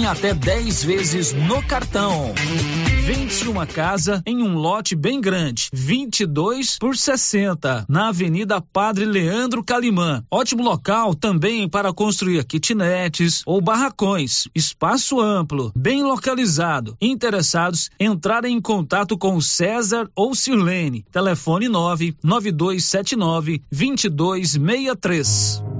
em até 10 vezes no cartão. Vende-se uma casa em um lote bem grande, 22 por 60, na Avenida Padre Leandro Calimã. Ótimo local também para construir kitnetes ou barracões. Espaço amplo, bem localizado. Interessados, entrarem em contato com César ou Sirlene. Telefone 9 9279 2263.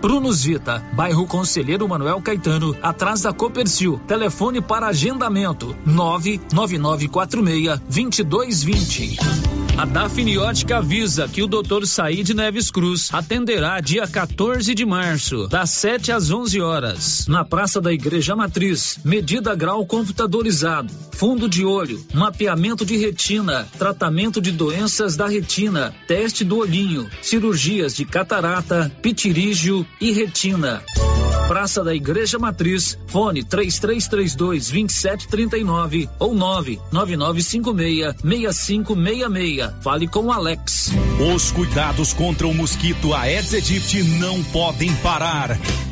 Prunus Vita, bairro Conselheiro Manuel Caetano, atrás da Copercil. Telefone para agendamento: 99946 2220. A Dafniótica avisa que o Dr. Said Neves Cruz atenderá dia 14 de março, das 7 às 11 horas, na Praça da Igreja Matriz. Medida grau computadorizado, fundo de olho, mapeamento de retina, tratamento de doenças da retina, teste do olhinho, cirurgias de catarata, pitirígio e retina. Praça da Igreja Matriz, fone 3332 2739 ou 99956 6566. Fale com Alex. Os cuidados contra o mosquito Aedes aegypti não podem parar.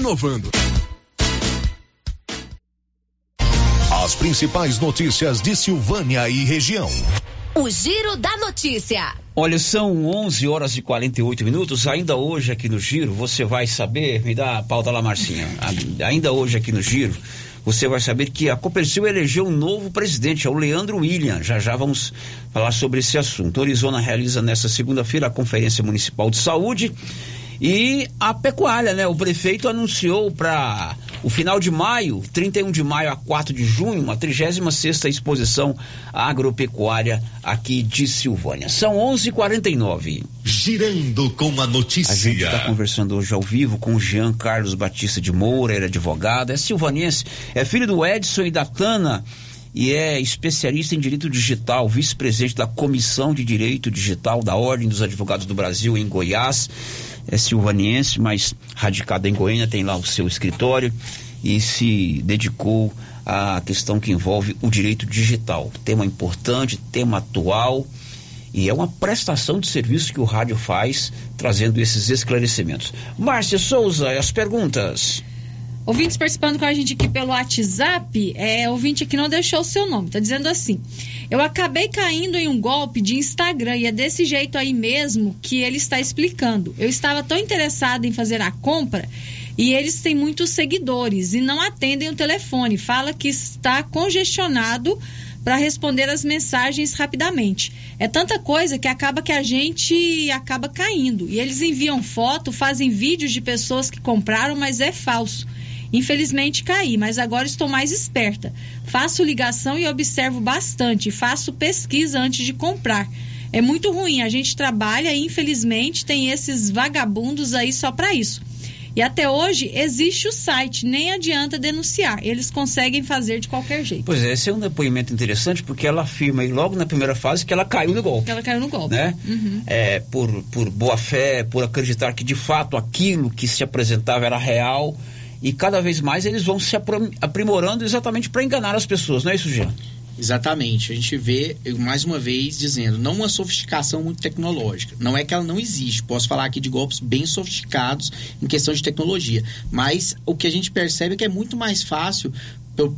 inovando. As principais notícias de Silvânia e região. O Giro da Notícia. Olha, são 11 horas e 48 minutos. Ainda hoje aqui no Giro, você vai saber. Me dá a pauta lá, Marcinha. Ainda hoje aqui no Giro, você vai saber que a Copercil elegeu um novo presidente, é o Leandro William. Já já vamos falar sobre esse assunto. Orizona realiza nesta segunda-feira a Conferência Municipal de Saúde. E a pecuária, né? O prefeito anunciou para o final de maio, 31 de maio a 4 de junho, uma 36 exposição agropecuária aqui de Silvânia. São 11:49. Girando com a notícia. A gente está conversando hoje ao vivo com o Jean Carlos Batista de Moura, ele é advogado, é silvanense, é filho do Edson e da Tana e é especialista em direito digital, vice-presidente da Comissão de Direito Digital da Ordem dos Advogados do Brasil em Goiás. É silvaniense, mas radicado em Goiânia, tem lá o seu escritório e se dedicou à questão que envolve o direito digital. Tema importante, tema atual e é uma prestação de serviço que o rádio faz, trazendo esses esclarecimentos. Márcia Souza, as perguntas. Ouvintes participando com a gente aqui pelo WhatsApp, é, ouvinte aqui não deixou o seu nome, tá dizendo assim: Eu acabei caindo em um golpe de Instagram e é desse jeito aí mesmo que ele está explicando. Eu estava tão interessado em fazer a compra e eles têm muitos seguidores e não atendem o telefone. Fala que está congestionado para responder as mensagens rapidamente. É tanta coisa que acaba que a gente acaba caindo. E eles enviam foto, fazem vídeos de pessoas que compraram, mas é falso. Infelizmente caí, mas agora estou mais esperta. Faço ligação e observo bastante, faço pesquisa antes de comprar. É muito ruim, a gente trabalha e infelizmente tem esses vagabundos aí só para isso. E até hoje existe o site, nem adianta denunciar, eles conseguem fazer de qualquer jeito. Pois é, esse é um depoimento interessante porque ela afirma aí logo na primeira fase que ela caiu no golpe. Que ela caiu no golpe. Né? Uhum. É, por, por boa fé, por acreditar que de fato aquilo que se apresentava era real e cada vez mais eles vão se aprim- aprimorando exatamente para enganar as pessoas, não é isso, Jean? Exatamente. A gente vê, mais uma vez, dizendo, não uma sofisticação muito tecnológica. Não é que ela não existe. Posso falar aqui de golpes bem sofisticados em questão de tecnologia. Mas o que a gente percebe é que é muito mais fácil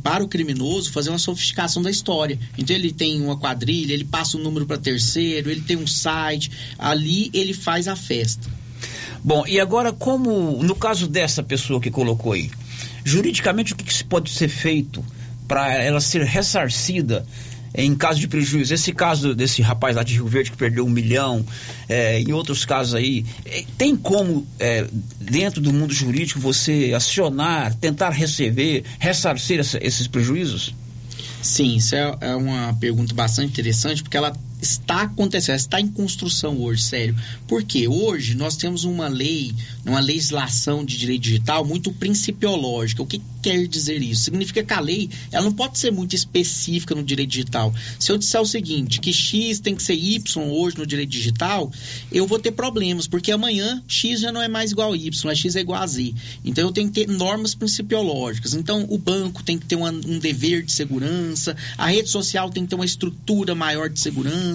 para o criminoso fazer uma sofisticação da história. Então ele tem uma quadrilha, ele passa um número para terceiro, ele tem um site, ali ele faz a festa. Bom, e agora como, no caso dessa pessoa que colocou aí, juridicamente o que, que se pode ser feito para ela ser ressarcida em caso de prejuízo? Esse caso desse rapaz lá de Rio Verde que perdeu um milhão, é, em outros casos aí, é, tem como, é, dentro do mundo jurídico, você acionar, tentar receber, ressarcir essa- esses prejuízos? Sim, isso é, é uma pergunta bastante interessante, porque ela está acontecendo, está em construção hoje, sério. Porque hoje nós temos uma lei, uma legislação de direito digital muito principiológica. O que quer dizer isso? Significa que a lei ela não pode ser muito específica no direito digital. Se eu disser o seguinte, que X tem que ser Y hoje no direito digital, eu vou ter problemas, porque amanhã X já não é mais igual a Y, a X é igual a Z. Então eu tenho que ter normas principiológicas. Então o banco tem que ter uma- um dever de segurança, a rede social tem que ter uma estrutura maior de segurança.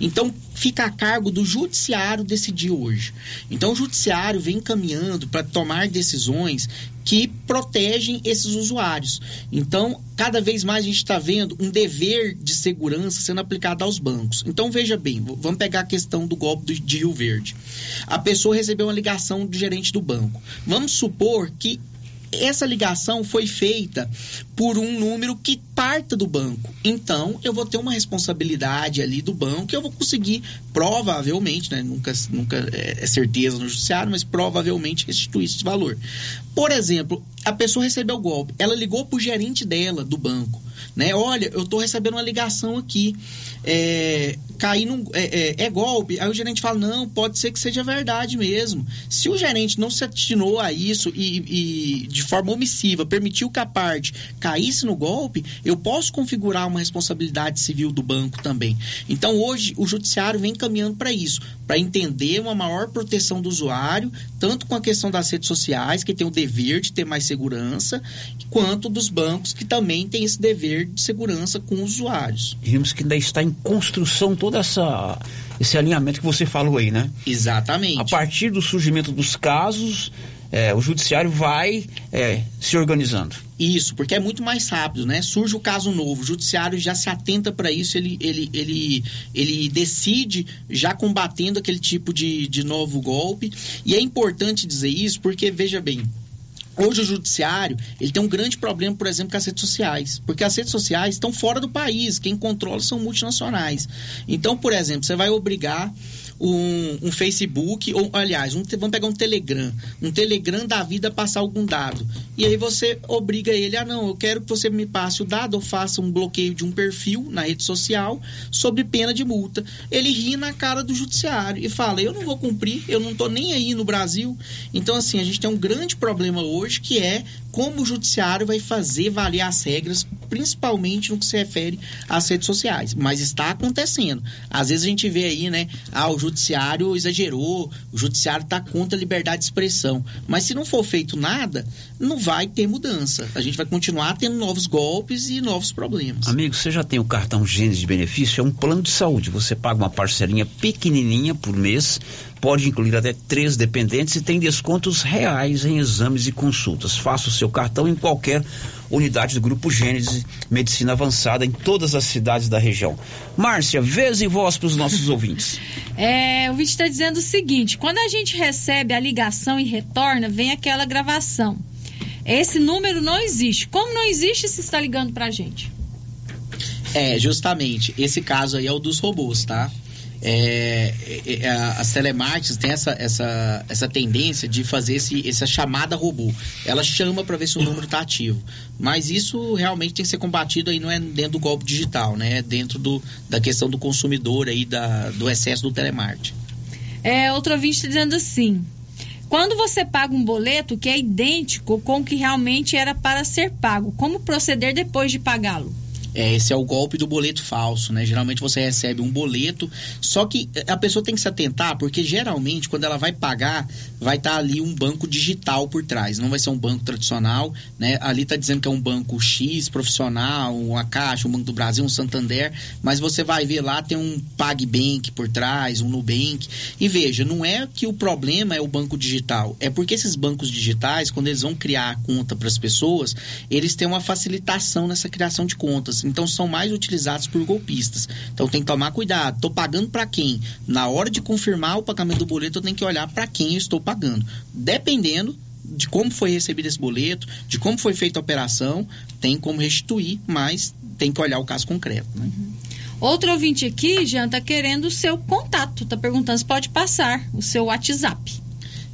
Então fica a cargo do judiciário decidir hoje. Então o judiciário vem caminhando para tomar decisões que protegem esses usuários. Então, cada vez mais a gente está vendo um dever de segurança sendo aplicado aos bancos. Então, veja bem, vamos pegar a questão do golpe de Rio Verde. A pessoa recebeu uma ligação do gerente do banco. Vamos supor que essa ligação foi feita por um número que parta do banco. Então, eu vou ter uma responsabilidade ali do banco e eu vou conseguir, provavelmente, né, nunca, nunca é é certeza no judiciário, mas provavelmente restituir esse valor. Por exemplo, a pessoa recebeu o golpe, ela ligou para o gerente dela do banco. Né? Olha, eu estou recebendo uma ligação aqui. É, caí num, é, é- é golpe. Aí o gerente fala: não, pode ser que seja verdade mesmo. Se o gerente não se atinou a isso e, e de forma omissiva permitiu que a parte caísse no golpe, eu posso configurar uma responsabilidade civil do banco também. Então hoje o judiciário vem caminhando para isso, para entender uma maior proteção do usuário, tanto com a questão das redes sociais, que tem o dever de ter mais segurança, quanto dos bancos que também têm esse dever de segurança com os usuários. Vimos que ainda está em construção todo essa, esse alinhamento que você falou aí, né? Exatamente. A partir do surgimento dos casos, é, o judiciário vai é, se organizando. Isso, porque é muito mais rápido, né? Surge o caso novo, o judiciário já se atenta para isso, ele, ele, ele, ele decide já combatendo aquele tipo de, de novo golpe. E é importante dizer isso porque, veja bem, Hoje o judiciário ele tem um grande problema, por exemplo, com as redes sociais, porque as redes sociais estão fora do país, quem controla são multinacionais. Então, por exemplo, você vai obrigar um, um Facebook, ou aliás, um vamos pegar um Telegram, um Telegram da vida passar algum dado. E aí você obriga ele a não, eu quero que você me passe o dado ou faça um bloqueio de um perfil na rede social sob pena de multa. Ele ri na cara do judiciário e fala: Eu não vou cumprir, eu não estou nem aí no Brasil. Então, assim, a gente tem um grande problema hoje que é como o judiciário vai fazer valer as regras, principalmente no que se refere às redes sociais. Mas está acontecendo. Às vezes a gente vê aí, né? Ah, o judiciário exagerou, o judiciário está contra a liberdade de expressão. Mas se não for feito nada, não vai ter mudança. A gente vai continuar tendo novos golpes e novos problemas. Amigo, você já tem o cartão Gênesis de benefício? É um plano de saúde. Você paga uma parcelinha pequenininha por mês pode incluir até três dependentes e tem descontos reais em exames e consultas. Faça o seu cartão em qualquer unidade do Grupo Gênesis Medicina Avançada em todas as cidades da região. Márcia, vez e voz para os nossos ouvintes. É, o vídeo está dizendo o seguinte: quando a gente recebe a ligação e retorna, vem aquela gravação. Esse número não existe. Como não existe se está ligando para a gente? É, justamente. Esse caso aí é o dos robôs, tá? É, é, é, as telemarketing têm essa, essa, essa tendência de fazer esse, essa chamada robô. Ela chama para ver se o número está ativo. Mas isso realmente tem que ser combatido aí, não é dentro do golpe digital, né? É dentro do, da questão do consumidor aí, da, do excesso do telemarketing. É, outro ouvinte está dizendo assim. Quando você paga um boleto que é idêntico com o que realmente era para ser pago, como proceder depois de pagá-lo? É, esse é o golpe do boleto falso, né? Geralmente você recebe um boleto, só que a pessoa tem que se atentar, porque geralmente quando ela vai pagar, vai estar ali um banco digital por trás, não vai ser um banco tradicional, né? Ali está dizendo que é um banco X profissional, uma Caixa, um Banco do Brasil, um Santander, mas você vai ver lá tem um PagBank por trás, um Nubank. E veja, não é que o problema é o banco digital, é porque esses bancos digitais, quando eles vão criar a conta para as pessoas, eles têm uma facilitação nessa criação de contas então são mais utilizados por golpistas. Então tem que tomar cuidado. Estou pagando para quem? Na hora de confirmar o pagamento do boleto, eu tenho que olhar para quem eu estou pagando. Dependendo de como foi recebido esse boleto, de como foi feita a operação, tem como restituir, mas tem que olhar o caso concreto. Né? Uhum. Outro ouvinte aqui, Jean, está querendo o seu contato, está perguntando se pode passar o seu WhatsApp.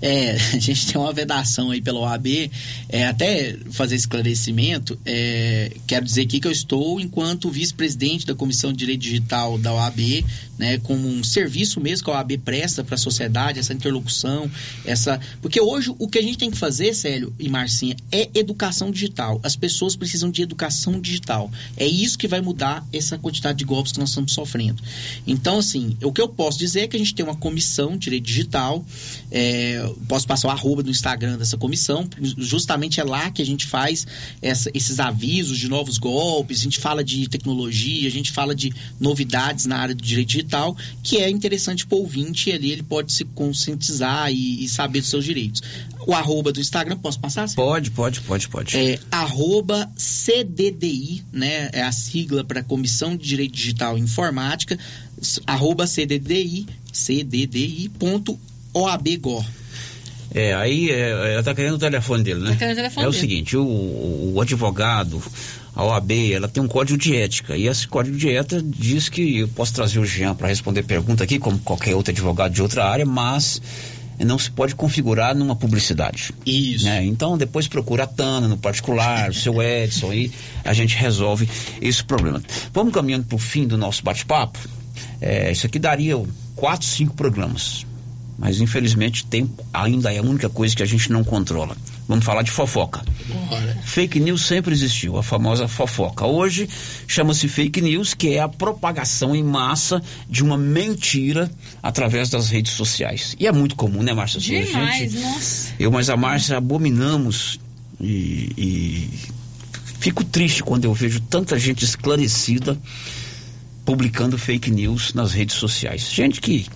É, a gente tem uma vedação aí pela OAB, é, até fazer esclarecimento, é, quero dizer aqui que eu estou enquanto vice-presidente da Comissão de Direito Digital da OAB, né, como um serviço mesmo que a OAB presta para a sociedade, essa interlocução, essa... Porque hoje o que a gente tem que fazer, Célio e Marcinha, é educação digital. As pessoas precisam de educação digital. É isso que vai mudar essa quantidade de golpes que nós estamos sofrendo. Então, assim, o que eu posso dizer é que a gente tem uma comissão de direito digital, é, posso passar o arroba do Instagram dessa comissão, justamente é lá que a gente faz essa, esses avisos de novos golpes, a gente fala de tecnologia, a gente fala de novidades na área do direito digital, que é interessante para o ouvinte e ali ele pode se conscientizar e, e, saber dos seus direitos. O arroba do Instagram, posso passar? Pode, pode, pode, pode. É arroba CDDI, né? É a sigla para Comissão de Direito Digital e Informática, arroba CDDI, cddi.oabgor. É, aí é, ela tá querendo o telefone dele, né? Tá querendo o telefone é o dele. seguinte, o, o, o advogado, a OAB, ela tem um código de ética. E esse código de ética diz que eu posso trazer o Jean para responder pergunta aqui, como qualquer outro advogado de outra área, mas não se pode configurar numa publicidade. Isso. Né? Então depois procura a Tana no particular, o seu Edson, aí a gente resolve esse problema. Vamos caminhando para o fim do nosso bate-papo. É, isso aqui daria quatro, cinco programas. Mas infelizmente tempo ainda é a única coisa que a gente não controla. Vamos falar de fofoca. Bora. Fake news sempre existiu, a famosa fofoca. Hoje chama-se fake news, que é a propagação em massa de uma mentira através das redes sociais. E é muito comum, né, Márcia? Assim, Demais, gente- nossa. eu, mas a Márcia, abominamos e, e fico triste quando eu vejo tanta gente esclarecida publicando fake news nas redes sociais. Gente que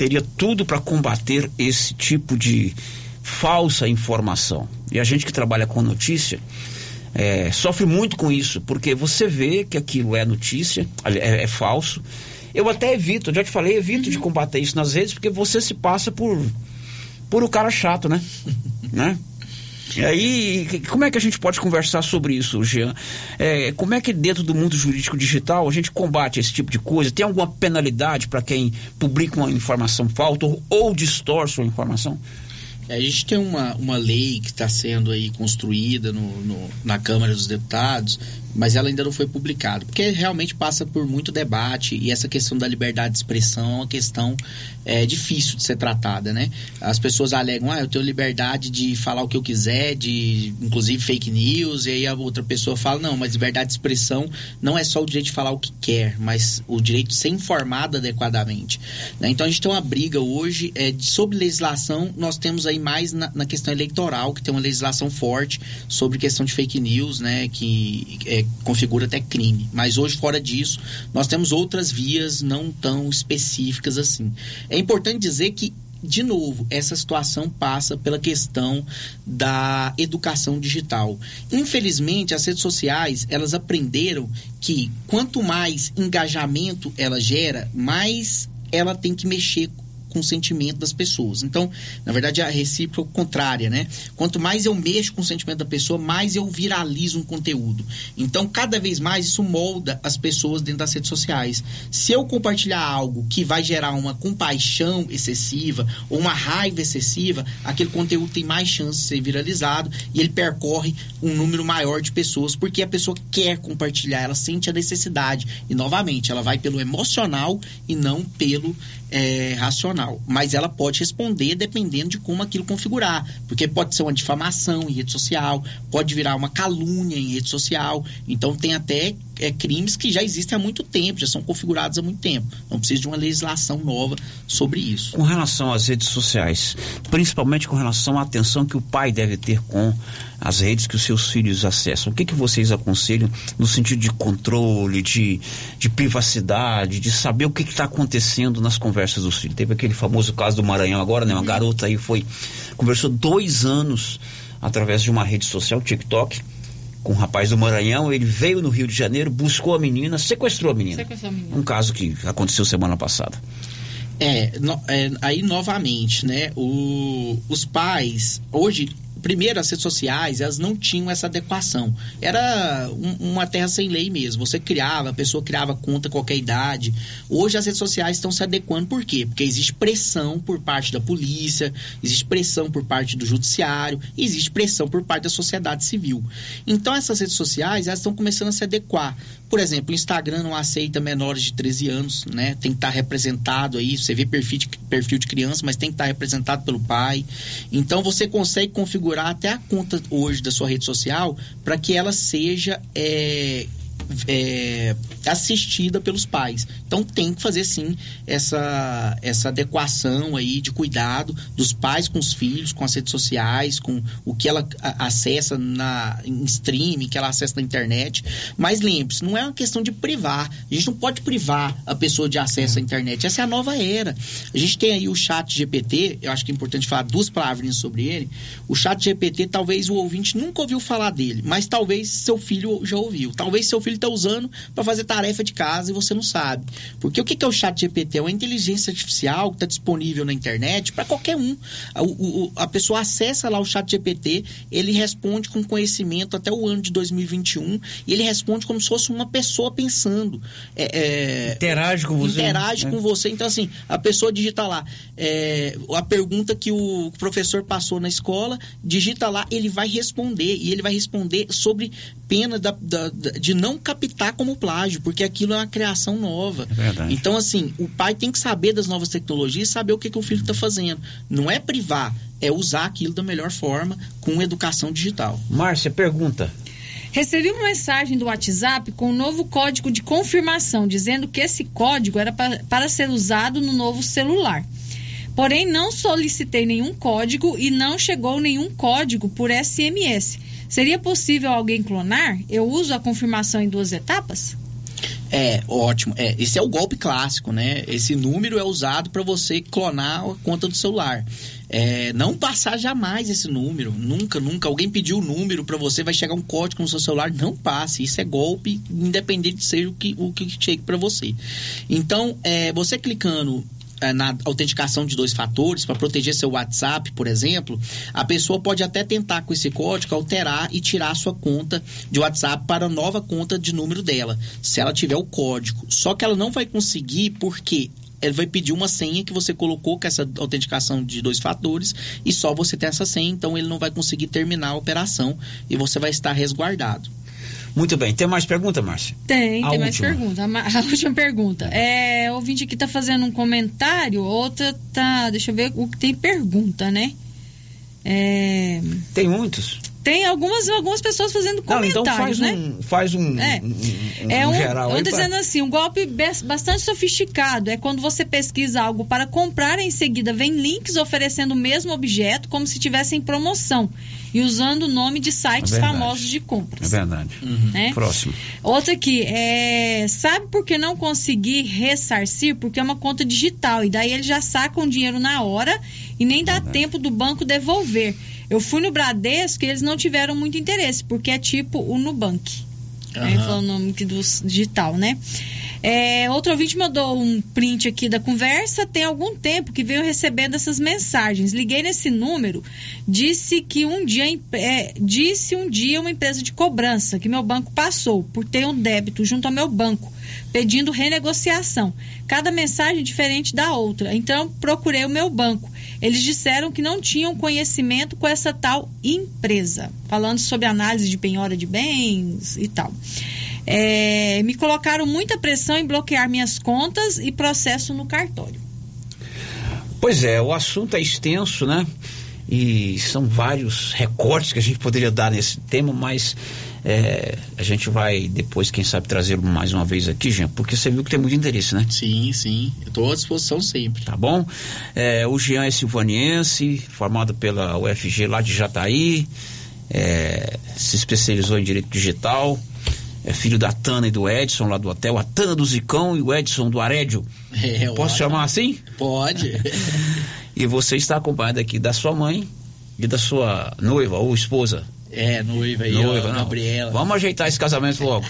teria tudo para combater esse tipo de falsa informação. E a gente que trabalha com notícia é, sofre muito com isso, porque você vê que aquilo é notícia, é, é falso. Eu até evito, já te falei, evito de combater isso nas redes, porque você se passa por, por o cara chato, né? né? E como é que a gente pode conversar sobre isso, Jean? É, como é que dentro do mundo jurídico digital a gente combate esse tipo de coisa? Tem alguma penalidade para quem publica uma informação falsa ou, ou distorce uma informação? É, A gente tem uma, uma lei que está sendo aí construída no, no- na Câmara dos Deputados, mas ela ainda não foi publicada, porque realmente passa por muito debate e essa questão da liberdade de expressão é uma questão é, difícil de ser tratada, né? As pessoas alegam, ah, eu tenho liberdade de falar o que eu quiser, de inclusive fake news, e aí a outra pessoa fala, não, mas liberdade de expressão não é só o direito de falar o que quer, mas o direito de ser informado adequadamente. né? Então a gente tem uma briga hoje é, de- sobre legislação, nós temos aí mais na, na questão eleitoral, que tem uma legislação forte sobre questão de fake news, né, que é, configura até crime. Mas hoje, fora disso, nós temos outras vias não tão específicas assim. É importante dizer que de novo, essa situação passa pela questão da educação digital. Infelizmente, as redes sociais, elas aprenderam que quanto mais engajamento ela gera, mais ela tem que mexer com o sentimento das pessoas. Então, na verdade, é a recíproca contrária, né? Quanto mais eu mexo com o sentimento da pessoa, mais eu viralizo um conteúdo. Então, cada vez mais isso molda as pessoas dentro das redes sociais. Se eu compartilhar algo que vai gerar uma compaixão excessiva ou uma raiva excessiva, aquele conteúdo tem mais chance de ser viralizado e ele percorre um número maior de pessoas, porque a pessoa quer compartilhar, ela sente a necessidade. E, novamente, ela vai pelo emocional e não pelo é, racional. Mas ela pode responder dependendo de como aquilo configurar. Porque pode ser uma difamação em rede social, pode virar uma calúnia em rede social. Então, tem até é, crimes que já existem há muito tempo, já são configurados há muito tempo. Não precisa de uma legislação nova sobre isso. Com relação às redes sociais, principalmente com relação à atenção que o pai deve ter com as redes que os seus filhos acessam, o que, que vocês aconselham no sentido de controle, de, de privacidade, de saber o que está acontecendo nas conversas dos filhos? Teve aquele famoso caso do Maranhão agora, né? Uma garota aí foi, conversou dois anos através de uma rede social, TikTok, com um rapaz do Maranhão, ele veio no Rio de Janeiro, buscou a menina, sequestrou a menina. Sequestrou a menina. Um caso que aconteceu semana passada. É, no- é, aí novamente, né? o- os pais, hoje, primeiro as redes sociais, elas não tinham essa adequação. Era um- uma terra sem lei mesmo. Você criava, a pessoa criava conta qualquer idade. Hoje as redes sociais estão se adequando, por quê? Porque existe pressão por parte da polícia, existe pressão por parte do judiciário, existe pressão por parte da sociedade civil. Então essas redes sociais, elas estão começando a se adequar. Por exemplo, o Instagram não aceita menores de 13 anos, né? Tem que estar representado aí, você vê perfil de, perfil de criança, mas tem que estar representado pelo pai. Então você consegue configurar até a conta hoje da sua rede social para que ela seja é, é, assistida pelos pais. Então tem que fazer sim essa, essa adequação aí de cuidado dos pais com os filhos, com as redes sociais, com o que ela acessa na, em streaming, que ela acessa na internet. Mas lembre-se, não é uma questão de privar. A gente não pode privar a pessoa de acesso à internet. Essa é a nova era. A gente tem aí o chat GPT, eu acho que é importante falar duas palavrinhas sobre ele. O chat GPT, talvez o ouvinte nunca ouviu falar dele, mas talvez seu filho já ouviu. Talvez seu filho está usando para fazer tarefa de casa e você não sabe. Porque o que é o chat GPT? É uma inteligência artificial que está disponível na internet para qualquer um. A, o- a pessoa acessa lá o chat GPT, ele responde com conhecimento até o ano de 2021 e ele responde como se fosse uma pessoa pensando. É, é, Interage com você. Interage né? com você. Então, assim, a pessoa digita lá é, a pergunta que o professor passou na escola, digita lá, ele vai responder. E ele vai responder sobre pena da- da- de não captar como plágio, porque aquilo é uma criação nova. É verdade. Então, assim, o pai tem que saber das novas tecnologias e saber o que, que o filho está fazendo. Não é privar, é usar aquilo da melhor forma com educação digital. Márcia, pergunta. Recebi uma mensagem do WhatsApp com um novo código de confirmação, dizendo que esse código era pa- para ser usado no novo celular. Porém, não solicitei nenhum código e não chegou nenhum código por SMS. Seria possível alguém clonar? Eu uso a confirmação em duas etapas? É, ótimo. É, esse é o golpe clássico, né? Esse número é usado para você clonar a conta do celular. É, não passar jamais esse número, nunca, nunca. Alguém pediu o número para você, vai chegar um código no seu celular, não passe. Isso é golpe, independente de ser o que, o que chegue para você. Então, é, você clicando na autenticação de dois fatores para proteger seu WhatsApp, por exemplo, a pessoa pode até tentar com esse código alterar e tirar a sua conta de WhatsApp para a nova conta de número dela, se ela tiver o código. Só que ela não vai conseguir porque ele vai pedir uma senha que você colocou com essa autenticação de dois fatores e só você tem essa senha, então ele não vai conseguir terminar a operação e você vai estar resguardado. Muito bem. Tem mais pergunta, Márcia? Tem, A tem mais última. pergunta. A, ma- a última pergunta. É, o ouvinte aqui tá fazendo um comentário, outra tá. Deixa eu ver o que tem pergunta, né? É, Tem muitos. Tem algumas, algumas pessoas fazendo Não, comentários, então faz né? um, faz um, É. um- um É um, geral eu tô pra- dizendo assim, um golpe bastante sofisticado. É quando você pesquisa algo para comprar, em seguida vem links oferecendo o mesmo objeto, como se tivesse em promoção, e usando o nome de sites É famosos de É compras. verdade. Né? Próximo. Outra aqui, é, sabe por que não consegui ressarcir? Porque é uma conta digital e daí eles já sacam o dinheiro na hora e nem dá tempo do banco devolver. Eu fui no Bradesco e eles não tiveram muito interesse, porque é tipo o Nubank. Aí Aham. falou o nome do digital, né? É, outro ouvinte mandou um print aqui da conversa. Tem algum tempo que veio recebendo essas mensagens. Liguei nesse número, disse que um dia é, disse um dia uma empresa de cobrança que meu banco passou por ter um débito junto ao meu banco, pedindo renegociação. Cada mensagem diferente da outra. Então procurei o meu banco. Eles disseram que não tinham conhecimento com essa tal empresa, falando sobre análise de penhora de bens e tal. É, me colocaram muita pressão em bloquear minhas contas e processo no cartório. Pois é, o assunto é extenso, né? E são vários recortes que a gente poderia dar nesse tema, mas é, a gente vai depois, quem sabe, trazer mais uma vez aqui, Jean, porque você viu que tem muito interesse, né? Sim, sim. Estou à disposição sempre. Tá bom? É, o Jean é silvaniense, formado pela UFG lá de Jataí, é, se especializou em direito digital, é filho da Tana e do Edson lá do hotel, a Tana do Zicão e o Edson do Arédio. É, Posso chamar assim? Pode. E você está acompanhado aqui da sua mãe e da sua noiva ou esposa. É, noiva aí, Noiva, ó. Gabriela. Vamos ajeitar esse casamento logo.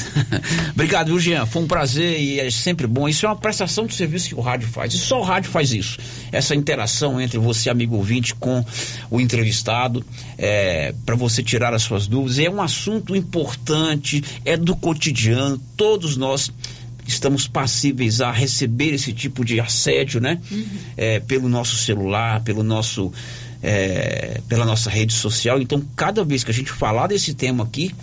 Obrigado, viu, Jean? Foi um prazer e é sempre bom. Isso é uma prestação de serviço que o rádio faz. E só o rádio faz isso. Essa interação entre você, amigo ouvinte, com o entrevistado, é, para você tirar as suas dúvidas. É um assunto importante, é do cotidiano. Todos nós estamos passíveis a receber esse tipo de assédio, né? É, pelo nosso celular, pelo nosso, é, pela nossa rede social. Então, cada vez que a gente falar desse tema aqui,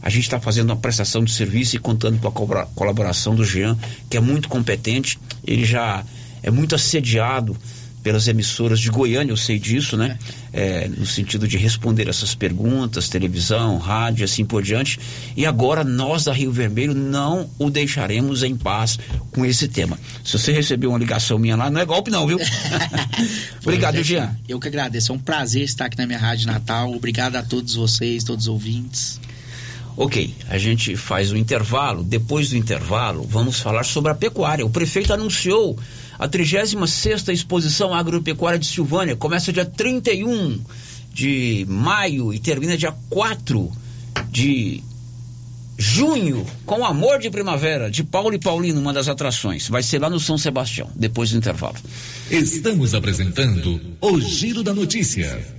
a gente está fazendo uma prestação de serviço e contando com a colabora- colaboração do Jean, que é muito competente. Ele já é muito assediado pelas emissoras de Goiânia, eu sei disso, né? É, no sentido de responder essas perguntas, televisão, rádio, assim por diante. E agora nós da Rio Vermelho não o deixaremos em paz com esse tema. Se você recebeu uma ligação minha lá, não é golpe não, viu? Obrigado, é, Jean. Eu que agradeço. É um prazer estar aqui na minha Rádio Natal. Obrigado a todos vocês, todos os ouvintes. Ok, a gente faz o intervalo. Depois do intervalo, vamos falar sobre a pecuária. O prefeito anunciou a 36ª Exposição Agropecuária de Silvânia. Começa dia 31 de maio e termina dia 4 de junho, com Amor de Primavera, de Paulo e Paulino, uma das atrações. Vai ser lá no São Sebastião, depois do intervalo. Estamos apresentando o Giro da Notícia.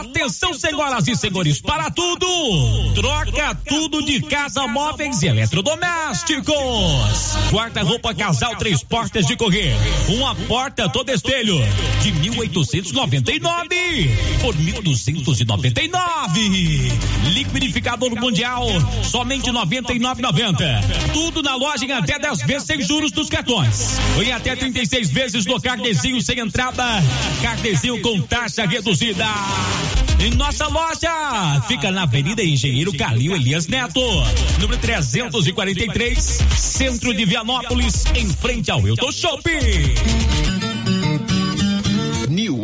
Atenção, senhoras e senhores, para tudo! Troca tudo de casa, móveis e eletrodomésticos. Guarda-roupa casal, três portas de correr. Uma porta todo espelho de 1899 por 1299. Liquidificador mundial, somente 99,90. Tudo na loja em até 10 vezes sem juros dos cartões. Em até 36 vezes no carnezinho sem entrada. Carnezinho com taxa reduzida. Em nossa loja fica na Avenida Engenheiro Calil Elias Neto, número 343, centro de Vianópolis, em frente ao Hilton Shopping.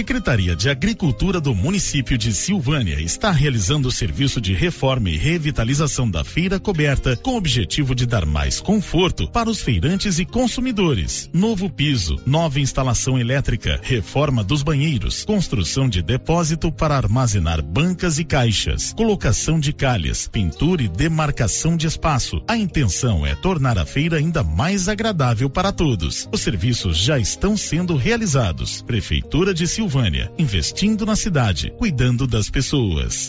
Secretaria de Agricultura do município de Silvânia está realizando o serviço de reforma e revitalização da feira coberta com o objetivo de dar mais conforto para os feirantes e consumidores. Novo piso, nova instalação elétrica, reforma dos banheiros, construção de depósito para armazenar bancas e caixas, colocação de calhas, pintura e demarcação de espaço. A intenção é tornar a feira ainda mais agradável para todos. Os serviços já estão sendo realizados. Prefeitura de Silvânia, investindo na cidade, cuidando das pessoas.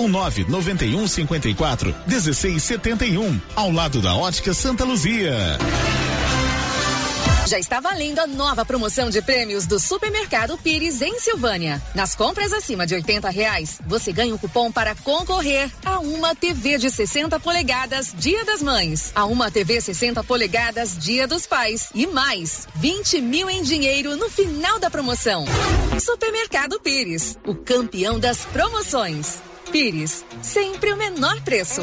ou 991 54 1671, ao lado da Ótica Santa Luzia. Já está valendo a nova promoção de prêmios do Supermercado Pires em Silvânia. Nas compras acima de 80 reais, você ganha um cupom para concorrer a uma TV de 60 polegadas Dia das Mães, a uma TV 60 polegadas Dia dos Pais e mais 20 mil em dinheiro no final da promoção. Supermercado Pires, o campeão das promoções. Pires, sempre o menor preço.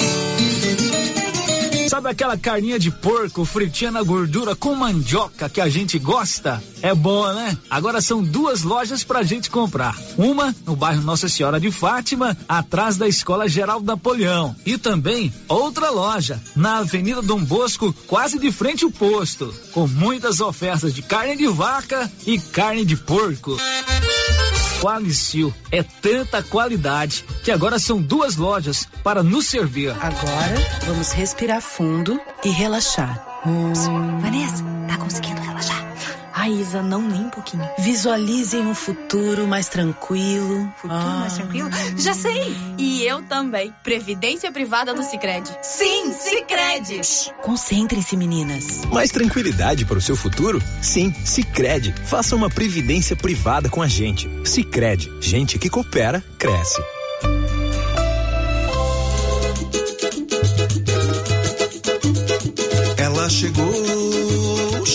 Sabe aquela carninha de porco fritinha na gordura com mandioca que a gente gosta? É boa, né? Agora são duas lojas pra gente comprar. Uma no bairro Nossa Senhora de Fátima, atrás da Escola Geraldo Napoleão. E também outra loja na Avenida Dom Bosco, quase de frente ao posto, com muitas ofertas de carne de vaca e carne de porco. Qualicil é tanta qualidade que agora são duas lojas para nos servir. Agora vamos respirar fundo e relaxar. Vanessa, tá conseguindo relaxar? Ai, Isa, não nem um pouquinho. Visualizem um futuro mais tranquilo. Futuro mais tranquilo? Já sei! E eu também. Previdência privada do Cicred. Sim, Cicred! Concentrem-se, meninas. Mais tranquilidade para o seu futuro? Sim, Cicred. Faça uma previdência privada com a gente. Cicred. Gente que coopera, cresce. Ela chegou,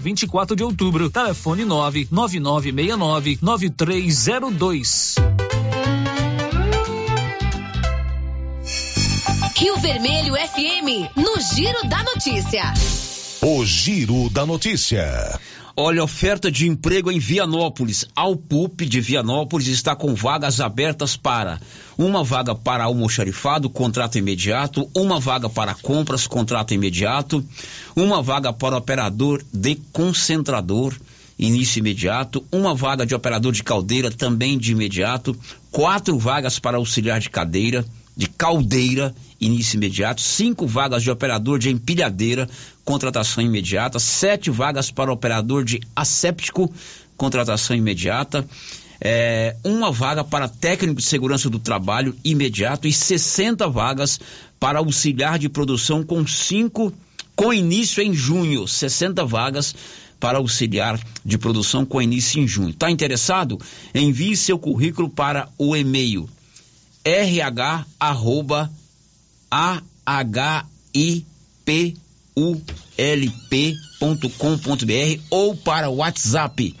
24 de Outubro. Telefone 99969 9302. Rio Vermelho FM, no Giro da Notícia. O Giro da Notícia. Olha, oferta de emprego em Vianópolis. Ao PUP de Vianópolis está com vagas abertas para uma vaga para almoxarifado, contrato imediato, uma vaga para compras, contrato imediato, uma vaga para operador de concentrador, início imediato, uma vaga de operador de caldeira, também de imediato, quatro vagas para auxiliar de cadeira, de caldeira, início imediato, cinco vagas de operador de empilhadeira, contratação imediata, sete vagas para operador de asséptico, contratação imediata, é, uma vaga para técnico de segurança do trabalho imediato e 60 vagas para auxiliar de produção com cinco, com início em junho, 60 vagas para auxiliar de produção com início em junho. Está interessado? Envie seu currículo para o e-mail rh ahipulp.com.br ou para o WhatsApp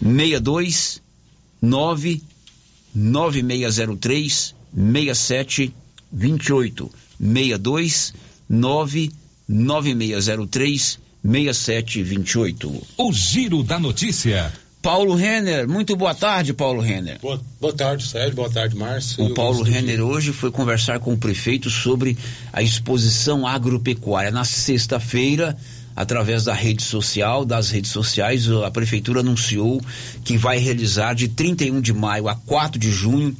62 9 9603 6728 62 9 9603 6728 O Giro da Notícia. Paulo Renner, muito boa tarde, Paulo Renner. Boa, boa tarde, Sérgio. Boa tarde, Márcio. O Paulo Renner hoje foi conversar com o prefeito sobre a exposição agropecuária. Na sexta-feira, através da rede social, das redes sociais, a prefeitura anunciou que vai realizar de 31 de maio a 4 de junho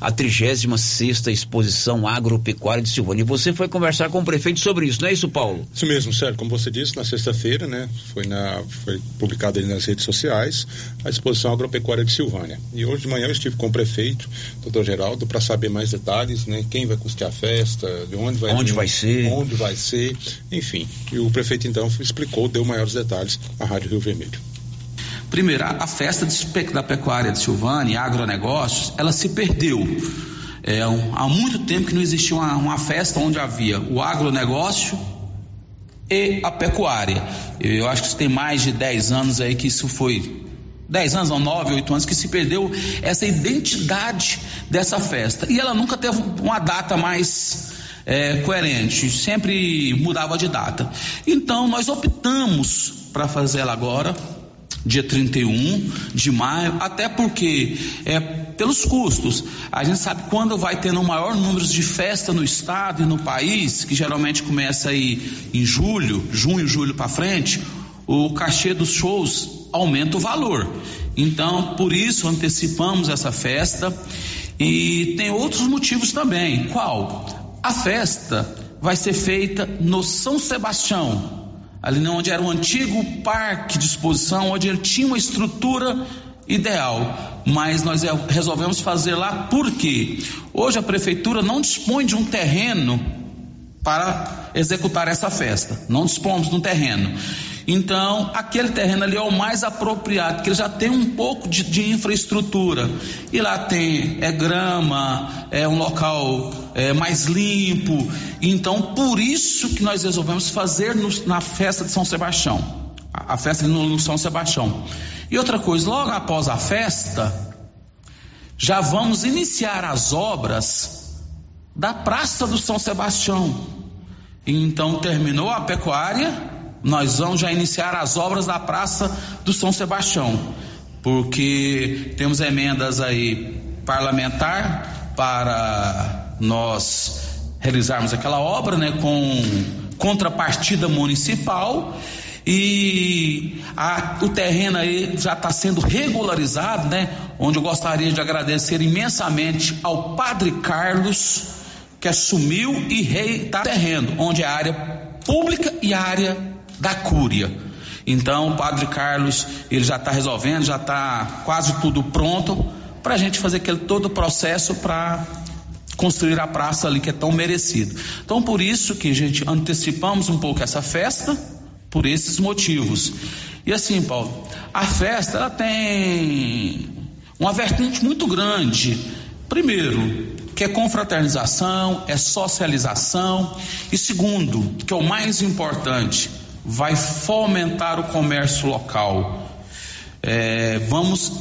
a 36 sexta exposição agropecuária de Silvânia. E você foi conversar com o prefeito sobre isso, não é isso, Paulo? Isso mesmo, Sérgio. Como você disse, na sexta-feira, né, foi, na, foi publicado ali nas redes sociais a exposição agropecuária de Silvânia. E hoje de manhã eu estive com o prefeito, doutor Geraldo, para saber mais detalhes, né, quem vai custear a festa, de onde vai Onde vir, vai ser. onde vai ser, enfim. E o prefeito então explicou, deu maiores detalhes à Rádio Rio Vermelho. Primeiro, a, a festa de da pecuária de Silvânia, agronegócios, ela se perdeu. É, um- há muito tempo que não existia uma, uma festa onde havia o agronegócio e a pecuária. Eu acho que tem mais de 10 anos aí que isso foi 10 anos, ou 9, 8 anos, que se perdeu essa identidade dessa festa. E ela nunca teve uma data mais é, coerente, sempre mudava de data. Então, nós optamos para fazer ela agora, dia 31 de maio, até porque é pelos custos. A gente sabe quando vai tendo um maior número de festa no estado e no país, que geralmente começa aí em julho, junho, julho para frente, o cachê dos shows aumenta o valor. Então, por isso antecipamos essa festa e tem outros motivos também. Qual? A festa vai ser feita no São Sebastião, ali onde era o antigo parque de exposição, onde ele tinha uma estrutura ideal, mas nós resolvemos fazer lá porque hoje a prefeitura não dispõe de um terreno para executar essa festa. Não dispomos de um terreno. Então, aquele terreno ali é o mais apropriado, porque ele já tem um pouco de, de infraestrutura. E lá tem é grama, é um local é, mais limpo. Então, por isso que nós resolvemos fazer no, na festa de São Sebastião. A, a festa no, no São Sebastião. E outra coisa, logo após a festa, já vamos iniciar as obras da Praça do São Sebastião. Então, terminou a pecuária nós vamos já iniciar as obras da Praça do São Sebastião, porque temos emendas aí parlamentar para nós realizarmos aquela obra, né, com contrapartida municipal e a, o terreno aí já está sendo regularizado, né? Onde eu gostaria de agradecer imensamente ao Padre Carlos que assumiu e reitar terreno, onde é a área pública e a área da Cúria. Então, o Padre Carlos, ele já está resolvendo, já está quase tudo pronto para a gente fazer aquele todo o processo para construir a praça ali que é tão merecido. Então, por isso que a gente antecipamos um pouco essa festa, por esses motivos. E assim, Paulo, a festa ela tem uma vertente muito grande. Primeiro, que é confraternização, é socialização, e segundo, que é o mais importante, vai fomentar o comércio local. É, vamos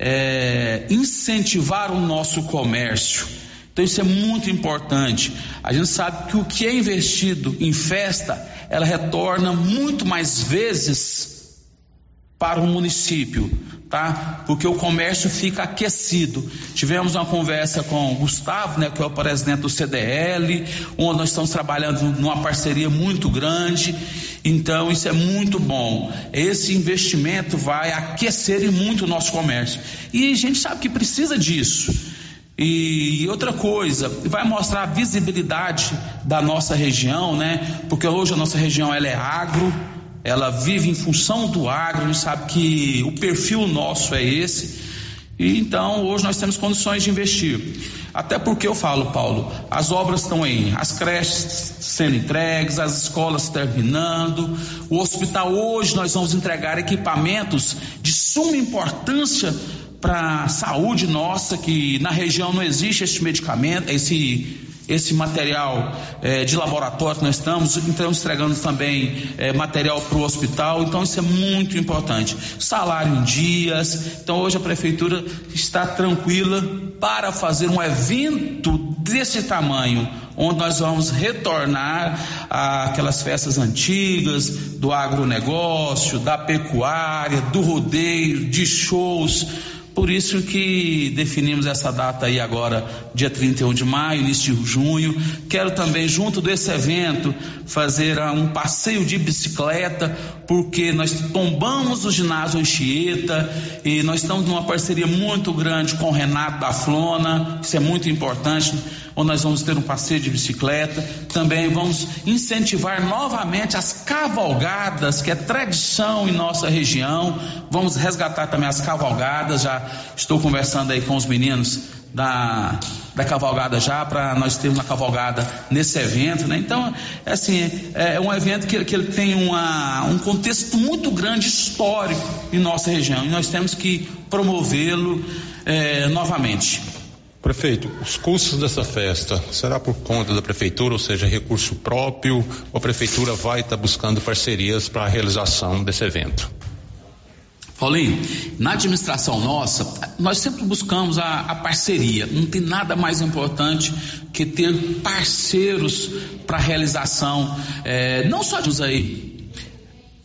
é, incentivar o nosso comércio. Então isso é muito importante. A gente sabe que o que é investido em festa, ela retorna muito mais vezes para o município, tá? Porque o comércio fica aquecido. Tivemos uma conversa com o Gustavo, né, que é o presidente do CDL, onde nós estamos trabalhando numa parceria muito grande. Então, isso é muito bom. Esse investimento vai aquecer muito o nosso comércio. E a gente sabe que precisa disso. E outra coisa, vai mostrar a visibilidade da nossa região, né? Porque hoje a nossa região ela é agro, ela vive em função do agro, a gente sabe que o perfil nosso é esse. E então hoje nós temos condições de investir. Até porque eu falo, Paulo, as obras estão aí, as creches sendo entregues, as escolas terminando, o hospital hoje nós vamos entregar equipamentos de suma importância para a saúde nossa, que na região não existe esse medicamento, esse esse material é, de laboratório que nós estamos, estamos entregando também é, material para o hospital, então isso é muito importante. Salário em dias, então hoje a prefeitura está tranquila para fazer um evento desse tamanho, onde nós vamos retornar àquelas festas antigas do agronegócio, da pecuária, do rodeio, de shows por isso que definimos essa data aí agora, dia 31 de maio, início de junho. Quero também, junto desse evento, fazer um passeio de bicicleta, porque nós tombamos o ginásio Anchieta e nós estamos numa parceria muito grande com o Renato da Flona, isso é muito importante, onde nós vamos ter um passeio de bicicleta. Também vamos incentivar novamente as cavalgadas, que é tradição em nossa região. Vamos resgatar também as cavalgadas, já estou conversando aí com os meninos da, da cavalgada já, para nós termos uma cavalgada nesse evento, né? Então, é assim, é um evento que, que ele tem uma, um contexto muito grande histórico em nossa região e nós temos que promovê-lo é, novamente. Prefeito, os custos dessa festa será por conta da prefeitura, ou seja, recurso próprio, ou a prefeitura vai estar tá buscando parcerias para a realização desse evento? Paulinho, na administração nossa, nós sempre buscamos a, a parceria. Não tem nada mais importante que ter parceiros para a realização, é, não só de aí,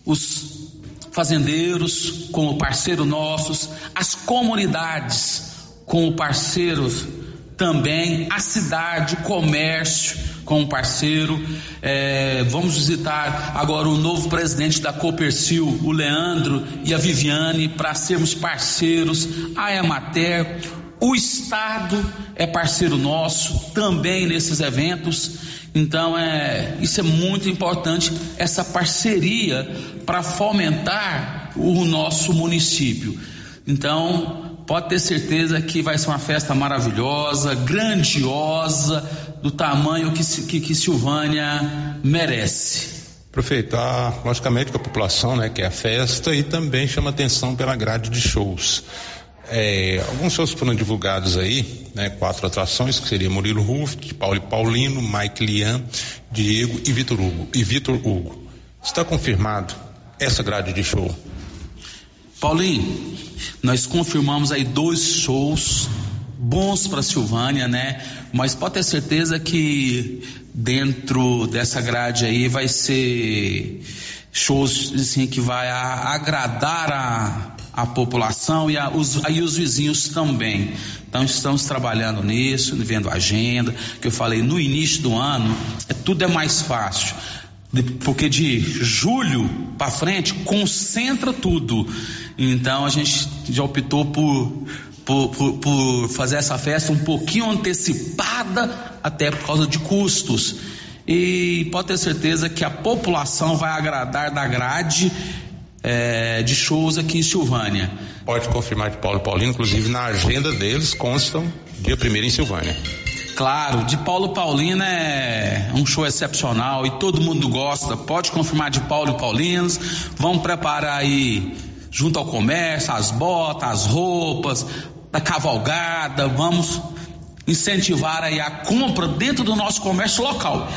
os fazendeiros como parceiro nossos, as comunidades com parceiros também, a cidade, o comércio com parceiro. É, vamos visitar agora o novo presidente da Copercil, o Leandro e a Viviane, para sermos parceiros, a Emater. O Estado é parceiro nosso também nesses eventos. Então é isso é muito importante essa parceria para fomentar o nosso município. Então pode ter certeza que vai ser uma festa maravilhosa, grandiosa, do tamanho que, que, que Silvânia merece. Aproveitar, logicamente, com a população, né, que é a festa, e também chama atenção pela grade de shows. É, alguns shows foram divulgados aí, né? Quatro atrações, que seria Murilo Ruff, Paulo Paulino, Mike Lian, Diego e Vitor Hugo. E Vitor Hugo. Está confirmado essa grade de show? Paulinho, nós confirmamos aí dois shows bons para Silvânia, né? Mas pode ter certeza que dentro dessa grade aí vai ser shows assim que vai agradar a a população e, a, os, aí os vizinhos também. Então estamos trabalhando nisso, vendo a agenda, que eu falei no início do ano, é, tudo é mais fácil. Porque de julho para frente concentra tudo. Então a gente já optou por, por, por, por fazer essa festa um pouquinho antecipada, até por causa de custos. E pode ter certeza que a população vai agradar da grade é, de shows aqui em Silvânia. Pode confirmar de Paulo Paulino, inclusive na agenda deles constam dia primeiro em Silvânia. Claro, de Paulo Paulino é um show excepcional e todo mundo gosta. Pode confirmar de Paulo e Paulinos. Vamos preparar aí junto ao comércio, as botas, as roupas, da cavalgada. Vamos incentivar aí a compra dentro do nosso comércio local.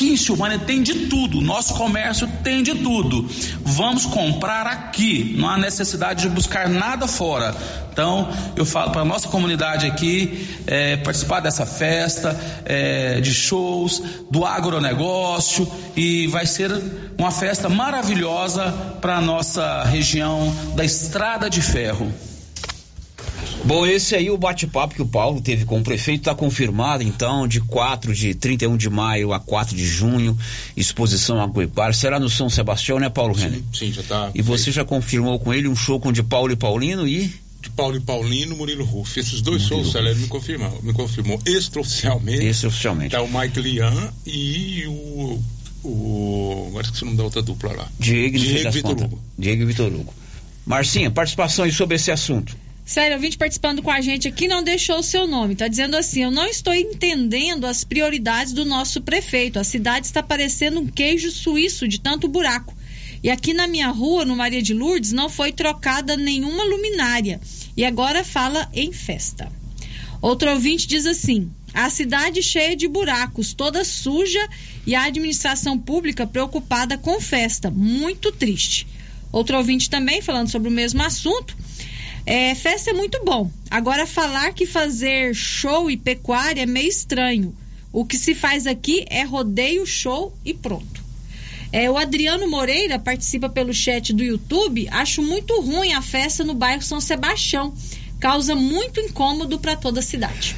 Aqui em Silvânia tem de tudo, nosso comércio tem de tudo. Vamos comprar aqui, não há necessidade de buscar nada fora. Então, eu falo para a nossa comunidade aqui é, participar dessa festa, é, de shows, do agronegócio e vai ser uma festa maravilhosa para a nossa região da Estrada de Ferro. Bom, esse aí o bate-papo que o Paulo teve com o prefeito está confirmado, então, de 4 de 31 de maio a 4 de junho, exposição agropecuária. Será no São Sebastião, né, Paulo Renner? Sim, já está. E você já confirmou com ele um show com de Paulo e Paulino e de Paulo e Paulino, Murilo Ruff. Esses dois Murilo shows, Celeste me confirmou, me confirmou extraoficialmente. Extraoficialmente. Tá o Mike Lian e o. o agora esqueci o nome da outra dupla lá. Diego, Diego Vitor Hugo. Diego e Vitor Hugo. Marcinha, participação aí sobre esse assunto. Sério, ouvinte participando com a gente aqui não deixou o seu nome. Está dizendo assim: eu não estou entendendo as prioridades do nosso prefeito. A cidade está parecendo um queijo suíço de tanto buraco. E aqui na minha rua, no Maria de Lourdes, não foi trocada nenhuma luminária. E agora fala em festa. Outro ouvinte diz assim: a cidade cheia de buracos, toda suja e a administração pública preocupada com festa. Muito triste. Outro ouvinte também falando sobre o mesmo assunto. É, festa é muito bom. Agora, falar que fazer show e pecuária é meio estranho. O que se faz aqui é rodeio, show e pronto. É, o Adriano Moreira participa pelo chat do YouTube. Acho muito ruim a festa no bairro São Sebastião. Causa muito incômodo para toda a cidade.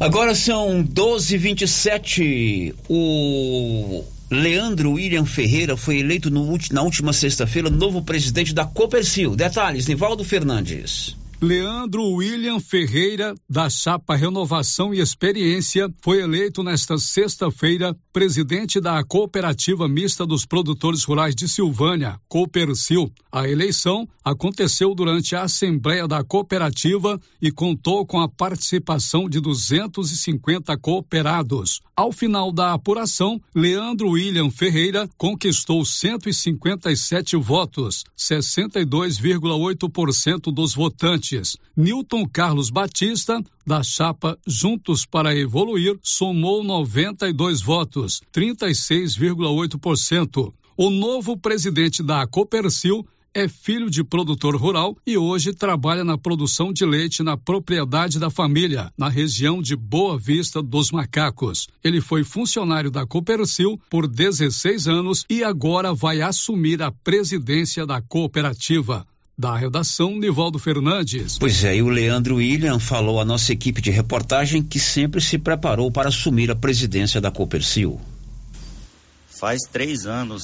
Agora são 12h27. O Leandro William Ferreira foi eleito no, na última sexta-feira novo presidente da Copercil. Detalhes, Nivaldo Fernandes. Leandro William Ferreira, da chapa Renovação e Experiência, foi eleito nesta sexta-feira presidente da Cooperativa Mista dos Produtores Rurais de Silvânia, Coopercil. A eleição aconteceu durante a Assembleia da Cooperativa e contou com a participação de 250 cooperados. Ao final da apuração, Leandro William Ferreira conquistou 157 votos, 62,8% dos votantes Newton Carlos Batista, da chapa Juntos para Evoluir, somou 92 votos, 36,8%. O novo presidente da Copercil é filho de produtor rural e hoje trabalha na produção de leite na propriedade da família, na região de Boa Vista dos Macacos. Ele foi funcionário da Copercil por 16 anos e agora vai assumir a presidência da cooperativa. Da redação, Nivaldo Fernandes. Pois é, e o Leandro William falou à nossa equipe de reportagem que sempre se preparou para assumir a presidência da Copercil. Faz três anos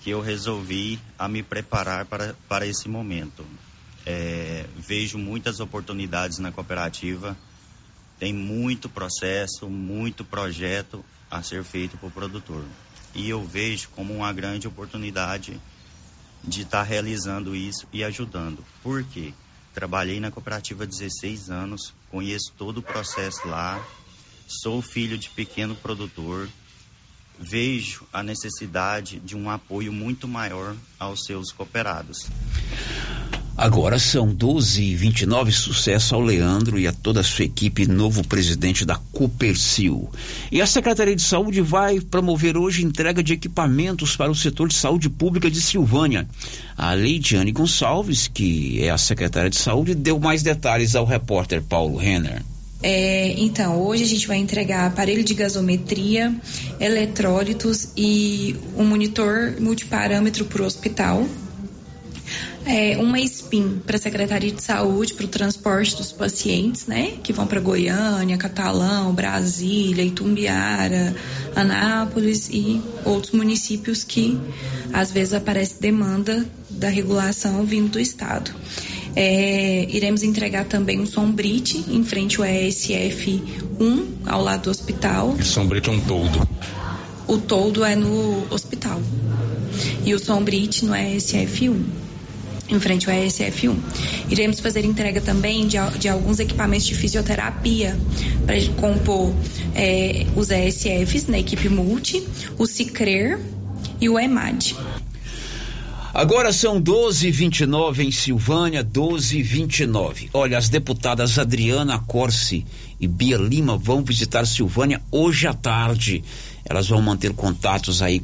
que eu resolvi a me preparar para, para esse momento. É, vejo muitas oportunidades na cooperativa, tem muito processo, muito projeto a ser feito para o produtor. E eu vejo como uma grande oportunidade de estar tá realizando isso e ajudando. Por quê? Trabalhei na cooperativa há 16 anos, conheço todo o processo lá, sou filho de pequeno produtor, vejo a necessidade de um apoio muito maior aos seus cooperados. Agora são 12 e 29 sucesso ao Leandro e a toda a sua equipe, novo presidente da Copercil. E a Secretaria de Saúde vai promover hoje entrega de equipamentos para o setor de saúde pública de Silvânia. A Leidiane Gonçalves, que é a secretária de saúde, deu mais detalhes ao repórter Paulo Renner. É, então, hoje a gente vai entregar aparelho de gasometria, eletrólitos e um monitor multiparâmetro para o hospital é, uma SPIN para a Secretaria de Saúde, para o transporte dos pacientes, né? Que vão para Goiânia, Catalão, Brasília, Itumbiara, Anápolis e outros municípios que às vezes aparece demanda da regulação vindo do Estado. É, iremos entregar também um sombrite em frente ao ESF 1, ao lado do hospital. O sombrite é um toldo. O toldo é no hospital. E o sombrite no ESF 1 em frente ao ESF1. Iremos fazer entrega também de, de alguns equipamentos de fisioterapia para compor é, os ESFs na equipe multi, o CICRER e o EMAD. Agora são 12h29 em Silvânia, 12h29. Olha, as deputadas Adriana Corsi e Bia Lima vão visitar Silvânia hoje à tarde. Elas vão manter contatos aí